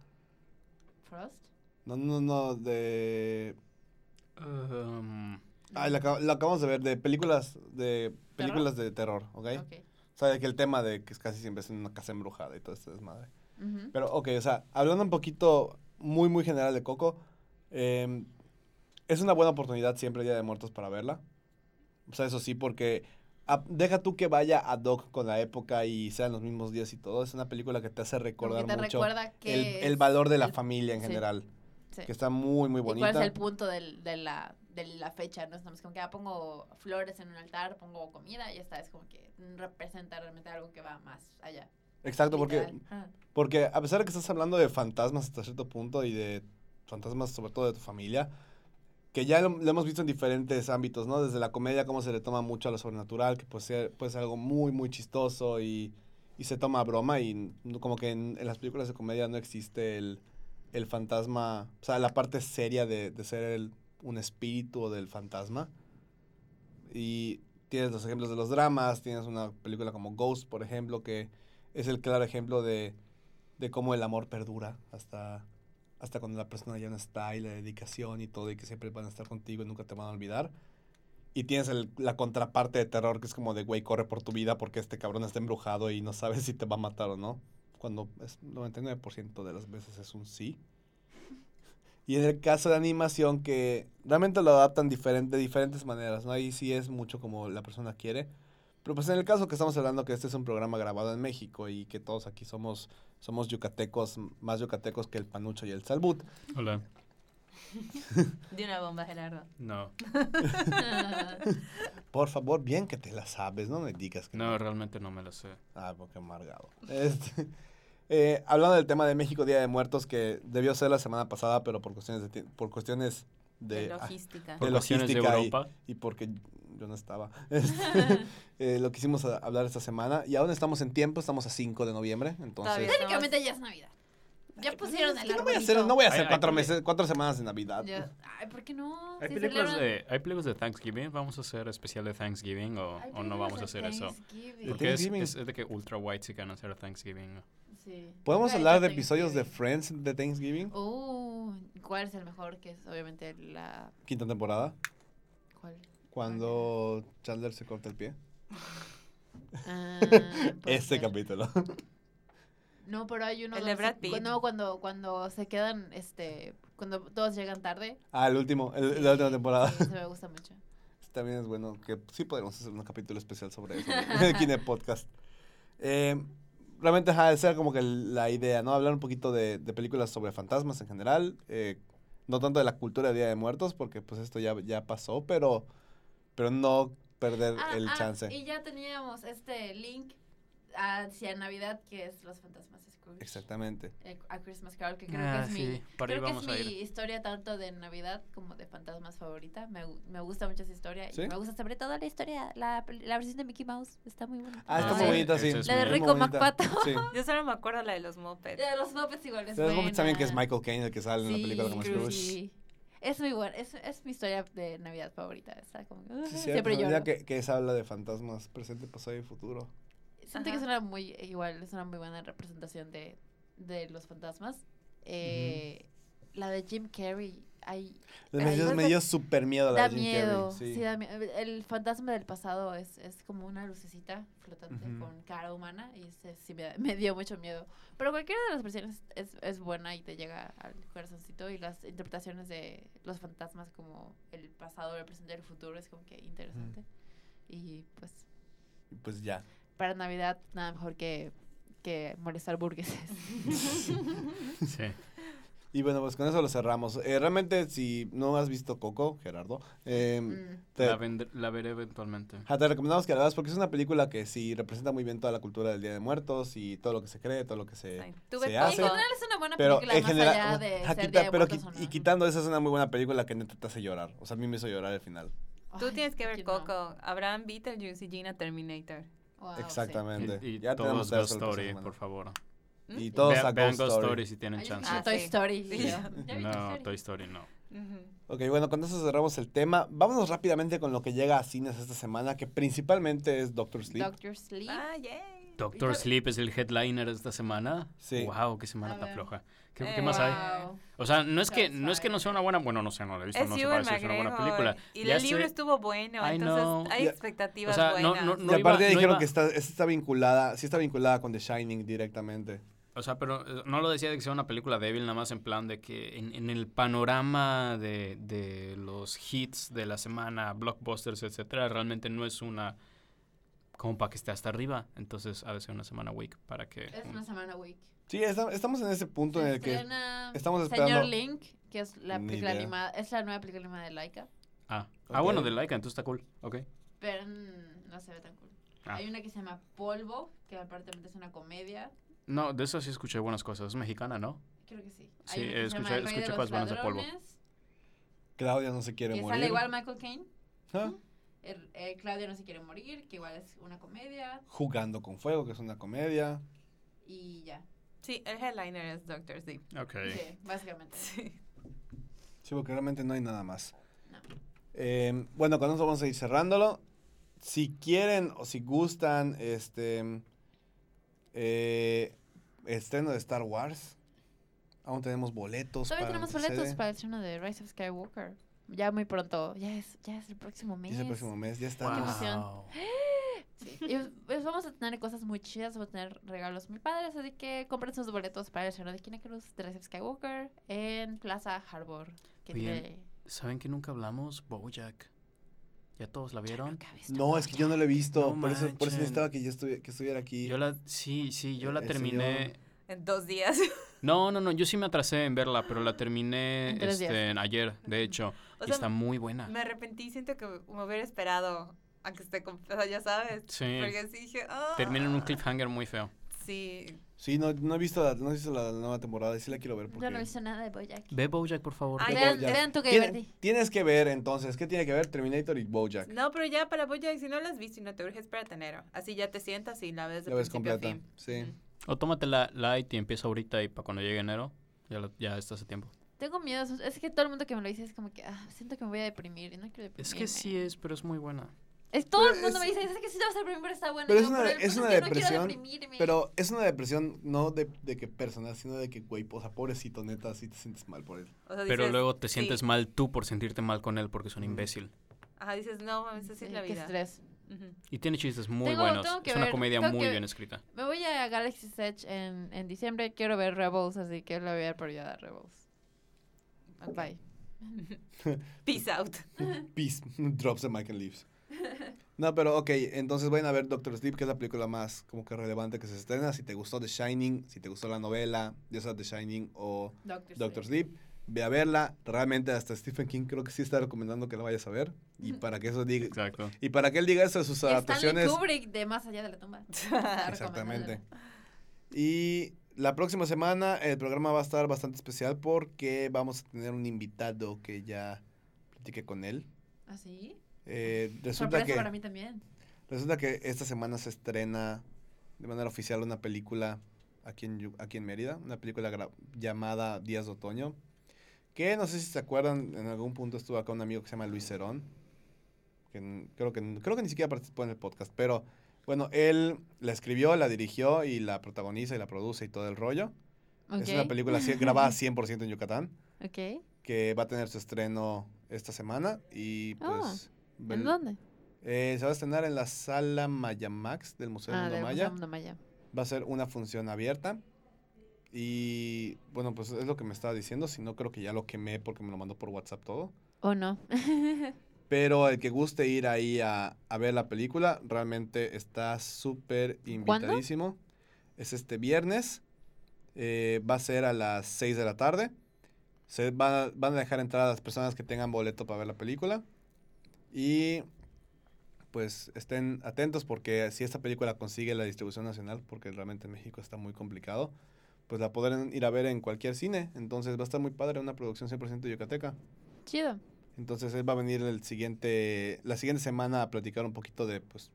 Frost. No, no, no, de, Um, ah, la acabamos de ver, de películas, de películas de terror, ¿ok? O sea, de que el tema de que es casi siempre es en una casa embrujada y todo este desmadre. Ujú. Pero, ok, o sea, hablando un poquito muy, muy general de Coco, em, es una buena oportunidad siempre el Día de Muertos para verla. O sea, eso sí, porque a- deja tú que vaya ad hoc con la época y sean los mismos días y todo. Es una película que te hace recordar te mucho recuerda que el, el valor de la el- familia en sí, general, sí. que está muy, muy ¿Y cuál bonita. es el punto del, de, la, de la fecha? No es como que ah, pongo flores en un altar, pongo comida y ya está. Es como que representa realmente algo que va más allá. Exacto, porque. Ajá. porque a pesar de que estás hablando de fantasmas hasta cierto punto y de fantasmas sobre todo de tu familia, que ya lo, hemos visto en diferentes ámbitos, ¿no? Desde la comedia, cómo se le toma mucho a lo sobrenatural, que puede ser, puede ser algo muy, muy chistoso y, y se toma broma y como que en, en las películas de comedia no existe el, el fantasma, o sea, la parte seria de, de ser el- un espíritu o del fantasma. Y tienes los ejemplos de los dramas, tienes una película como Ghost, por ejemplo, que es el claro ejemplo de, de cómo el amor perdura hasta, hasta cuando la persona ya no está y la dedicación y todo y que siempre van a estar contigo y nunca te van a olvidar. Y tienes la contraparte de terror que es como de, güey, corre por tu vida porque este cabrón está embrujado y no sabes si te va a matar o no. Cuando es 99% de las veces es un sí. Y en el caso de animación que realmente lo adaptan diferente, de diferentes maneras, ¿no? Ahí sí es mucho como la persona quiere. Pero pues en el caso que estamos hablando que este es un programa grabado en México y que todos aquí somos, somos yucatecos, más yucatecos que el panucho y el salbut. hola. De una bomba, Gerardo. No, Por favor, bien que te la sabes, no me digas que no, realmente no me lo sé. Ah, porque amargado. Este, eh, hablando del tema de México Día de Muertos, que debió ser la semana pasada, pero por cuestiones de, por cuestiones de, De ah, logística. Por de cuestiones de logística y- Europa. y, porque yo no estaba. Este, eh, lo quisimos a- hablar esta semana y aún estamos en tiempo, estamos a 5 de noviembre, entonces... Todavía Técnicamente ya es Navidad. Ya pusieron el ¿Qué no voy a hacer? No voy a hacer cuatro meses, cuatro semanas de Navidad. Ya- Ay, ¿por qué no? ¿Hay Si películas, de, ¿Hay películas de Thanksgiving? ¿Vamos a hacer especial de Thanksgiving o, o no vamos a hacer eso? Thanksgiving. ¿De Porque es, Thanksgiving? es- es de que ultra white si van hacer Thanksgiving. Sí. ¿Podemos hablar de episodios de. Friends de Thanksgiving? Uh, ¿cuál es el mejor? Que es obviamente la... Quinta temporada, ¿Cuál? Cuando Chandler se corta el pie. Ah, Este ser. capítulo. No, pero hay uno El de donde Brad se- Pitt. No, cuando, cuando se quedan, este... Cuando todos llegan tarde. Ah, el último, el, Sí, la última temporada. Sí, eso me gusta mucho. También es bueno que sí podríamos hacer un capítulo especial sobre eso en el Kine Podcast. Eh, realmente, ajá, esa era como que la idea, ¿no? Hablar un poquito de, de películas sobre fantasmas en general. eh, no tanto de la cultura de Día de Muertos, porque pues esto ya, ya pasó, pero, pero no perder Ah, el ah, chance. Y ya teníamos este link hacia Navidad, que es Los Fantasmas de Scrooge. Exactamente. Eh, A Christmas Carol, que creo Ah, que es sí, mi, creo que es mi historia tanto de Navidad como de fantasmas favorita. Me, me gusta mucho esa historia. ¿Sí? Y me gusta sobre todo la historia, la, la versión de Mickey Mouse. Está muy buena. Ah, está Ah, muy bonita, sí. Es La de Rico bonita. McPato. Sí. Yo solo me acuerdo la de los Muppets. De los Muppets igual es De los Muppets también que es. Michael Caine el que sale en la película como Scrooge. Sí, sí. Es muy buena. Es, es mi historia de Navidad favorita. Está como... ah, cierto, siempre ya lloro. que, que esa habla de fantasmas presente, pasado y futuro. Siento que es una muy, igual, es una muy buena representación de, de los fantasmas. Eh, La de Jim Carrey, hay, Me dio, me súper miedo la da Jim miedo. Carrey. Sí. Sí. da mie- El fantasma del pasado es, es como una lucecita flotante Ujú. con cara humana y ese sí me, me dio mucho miedo. Pero cualquiera de las versiones es, es buena y te llega al corazoncito y las interpretaciones de los fantasmas como el pasado, el presente y el futuro es como que interesante. Y pues Y Pues ya. para Navidad nada mejor que, que molestar burgueses. Sí. Y bueno, pues con eso lo cerramos. Eh, realmente, si no has visto Coco, Gerardo, eh, Mm. te, La, la veré eventualmente. ajá, te recomendamos que la veas porque es una película que sí representa muy bien toda la cultura del Día de Muertos y todo lo que se cree, todo lo que se, Sí. Se hace. En general es una buena Pero película en más general, allá de ajá, ser quita- Día de pero qui- o y no. quitando eso es una muy buena película que neta te hace llorar. O sea, a mí me hizo llorar al final. Tú Ay, tienes que ver ¿quién no? Coco, Abraham Beetlejuice y Gina Terminator. Wow, sí. Exactamente. Y, y ya todos tenemos Ghost Story, por favor. ¿Mm? Y todos Vean- a vean Ghost Story. Story si tienen chance. Ah, Toy. Story. y Sí. yo, ¿ya viste No? Toy Story no. Ujú. Ok, bueno, con eso cerramos el tema. Vámonos rápidamente con lo que llega a cines esta semana, que principalmente es Doctor Sleep. Doctor Sleep. Ah, yay. Doctor Sleep es el headliner de esta semana. Sí. Wow, qué semana tan floja. ¿Qué, Eh, qué más hay? Wow. O sea, no es que no es que no sea una buena, bueno, no sé, no la he visto, Es no sé para si es una buena película. Y Ya el libro sé- estuvo bueno, I entonces know. hay expectativas o sea, no- buenas. no- y no aparte iba- dijeron iba- que está, esta está vinculada, sí está vinculada con The Shining directamente. O sea, pero eh, no lo decía de que sea una película débil, nada más en plan de que en, en el panorama de, de los hits de la semana, blockbusters, etcétera, realmente no es una como para que esté hasta arriba. Entonces ha de ser una semana week para que. Es una semana week. Sí, está- estamos en ese punto en el que estamos Señor esperando- Link, que es la película animada, es la nueva película animada de Laika, Ah, ah bueno, Ok. de Laika, entonces está cool. Ok. pero mm, no se ve tan cool. Ah. Hay una que se llama Polvo, que aparentemente es una comedia. No, de eso sí escuché buenas cosas. Es mexicana, ¿no? Creo que sí. Sí, escuché- escuché cosas buenas de Polvo. Claudia no se quiere Que morir. sale igual Michael Caine. Ah, El, eh, Claudia no se quiere morir, que igual es una comedia. Jugando con fuego, que es una comedia. Y ya. Sí, el headliner es Doctor Sleep. Ok. Sí, básicamente. Sí. Sí, porque realmente no hay nada más. No. Eh, bueno, con eso vamos a ir cerrándolo. Si quieren o si gustan, este eh, estreno de Star Wars. Aún tenemos boletos. Todavía para tenemos boletos para el estreno de Rise of Skywalker. Ya muy pronto. Ya es, ya es el próximo mes. Y es el próximo mes, ya está. Qué emoción. Wow. Sí. Y pues vamos a tener cosas muy chidas, vamos a tener regalos muy padres, así que compren sus boletos para el estreno de Kina Cruz de Rise of Skywalker en Plaza Harbor. Que ¿Saben que nunca hablamos? Bojack. ¿Ya todos la vieron? No, es que yo no lo he visto. No por, eso, por eso necesitaba que yo estuviera, que estuviera aquí. Yo la, sí, sí, yo la El terminé. señor- En dos días. No, no, no, yo sí me atrasé en verla, pero la terminé En este, ayer, de hecho. O y sea, está muy buena. Me arrepentí, siento que me hubiera esperado a que esté completa, ya sabes. Sí. Porque sí dije, ah. Termina en un cliffhanger muy feo. Sí. Sí, no, no he visto la, no he visto la nueva temporada y sí la quiero ver porque... Yo no he visto nada de Bojack. Ve Bojack, por favor. Ay, de Vean, Bojack. vean tu que divertí. Tienes que ver entonces, ¿qué tiene que ver Terminator y Bojack? No, pero ya para Bojack, si no la has visto y no te urge, espérate enero. Así ya te sientas y la ves de La ves a completa, fin. sí. O tómatela light y empieza ahorita y para cuando llegue enero, ya, lo- ya estás a tiempo. Tengo miedo. Es que todo el mundo que me lo dice es como que ah, siento que me voy a deprimir y no quiero deprimirme. Es que sí es, pero es muy buena. Es todo el Pero mundo es- me dice, es que sí te vas a deprimir, pero está bueno. Pero es una- "Pero el es una no depresión, deprimirme". Pero es una depresión no de, de que personal, sino de que, güey, o sea, pobrecito, neta, sí te sientes mal por él. O sea, Pero dices, luego te sí. sientes mal tú por sentirte mal con él porque es un imbécil. Ajá, dices, no, mames, así Sí, es la qué vida. estrés. Ujú. Y tiene chistes muy Tengo- buenos. tengo que es una ver, comedia muy que- bien escrita. Me voy a Galaxy's Edge en, en diciembre. Quiero ver Rebels, así que la voy a ver por ya Rebels. Bye. Peace out. Peace, drops the mic and leaves. No, pero ok, entonces vayan a ver Doctor Sleep, que es la película más como que relevante que se estrena. Si te gustó The Shining, si te gustó la novela, ya sea The Shining o Doctor, Doctor Sleep, ve a verla. Realmente hasta Stephen King creo que sí está recomendando que la vayas a ver. Y para que eso diga, Exacto. y para que él diga eso de sus Stanley adaptaciones. Kubrick de Más allá de la tumba. Exactamente. Y la próxima semana el programa va a estar bastante especial porque vamos a tener un invitado que ya platiqué con él. ¿Ah, sí? Eh, resulta Sorpresa que para mí también. resulta que esta semana se estrena de manera oficial una película aquí en, aquí en Mérida, una película llamada Días de Otoño, que no sé si se acuerdan, en algún punto estuvo acá un amigo que se llama Luis Cerón, que creo que, creo que ni siquiera participó en el podcast, pero bueno, él la escribió, la dirigió y la protagoniza y la produce y todo el rollo. Es una película grabada 100% en Yucatán, Ok. que va a tener su estreno esta semana y Ah, pues... ¿En dónde? eh, se va a estrenar en la sala Mayamax del Museo Ah, del Maya. Museo Maya. Va a ser una función abierta. Y bueno, pues es lo que me estaba diciendo. Si no, creo que ya lo quemé porque me lo mandó por WhatsApp todo. ¿O no? Pero el que guste ir ahí a, a ver la película, realmente está súper invitadísimo. Es este viernes. eh, va a ser a las 6 de la tarde. Se van van a dejar entrar a las personas que tengan boleto para ver la película. Y pues estén atentos porque si esta película consigue la distribución nacional, porque realmente en México está muy complicado, pues la podrán ir a ver en cualquier cine. Entonces va a estar muy padre, una producción 100% yucateca. Chido. Entonces él va a venir el siguiente, la siguiente semana a platicar un poquito de, pues,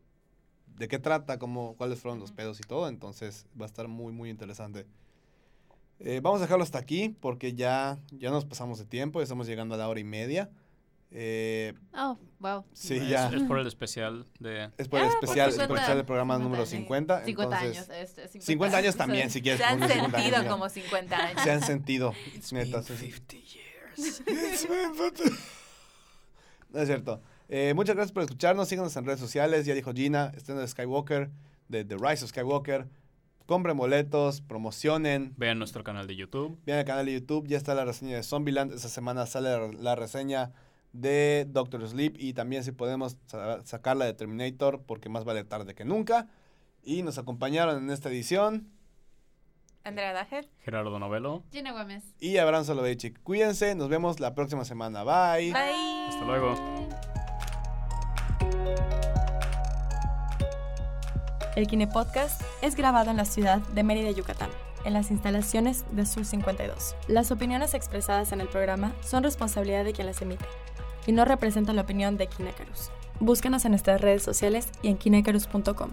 de qué trata, cómo, cuáles fueron los pedos y todo. Entonces va a estar muy, muy interesante. Eh, vamos a dejarlo hasta aquí porque ya, ya nos pasamos de tiempo, ya estamos llegando a la hora y media. Eh, Oh, wow. sí, es, ya. es por el especial de... Es por el Ah, especial, es por 50, el especial del programa 50 número años. 50. 50 entonces, años. Este, 50, 50 años también, si quieres. Se han 50 años, sentido mira. como 50 años. Se han sentido, neta. se- years. No es cierto. Eh, muchas gracias por escucharnos. Síganos en redes sociales. Ya dijo Gina, estreno de Skywalker, de The Rise of Skywalker. Compren boletos, promocionen. Vean nuestro canal de YouTube. Vean el canal de YouTube. Ya está la reseña de Zombieland. Esta semana sale la reseña de Doctor Sleep. Y también si podemos sa- sacar la de Terminator, porque más vale tarde que nunca. Y nos acompañaron en esta edición. Andrea Dajer. Gerardo Novelo. Gina Gómez. Y Abraham Soloveitchik. Cuídense. Nos vemos la próxima semana. Bye. Bye. Hasta luego. El Kine Podcast es grabado en la ciudad de Mérida, Yucatán, en las instalaciones de Sur 52. Las opiniones expresadas en el programa son responsabilidad de quien las emite y no representan la opinión de Kinecarus. Búscanos en nuestras redes sociales y en kinecarus.com.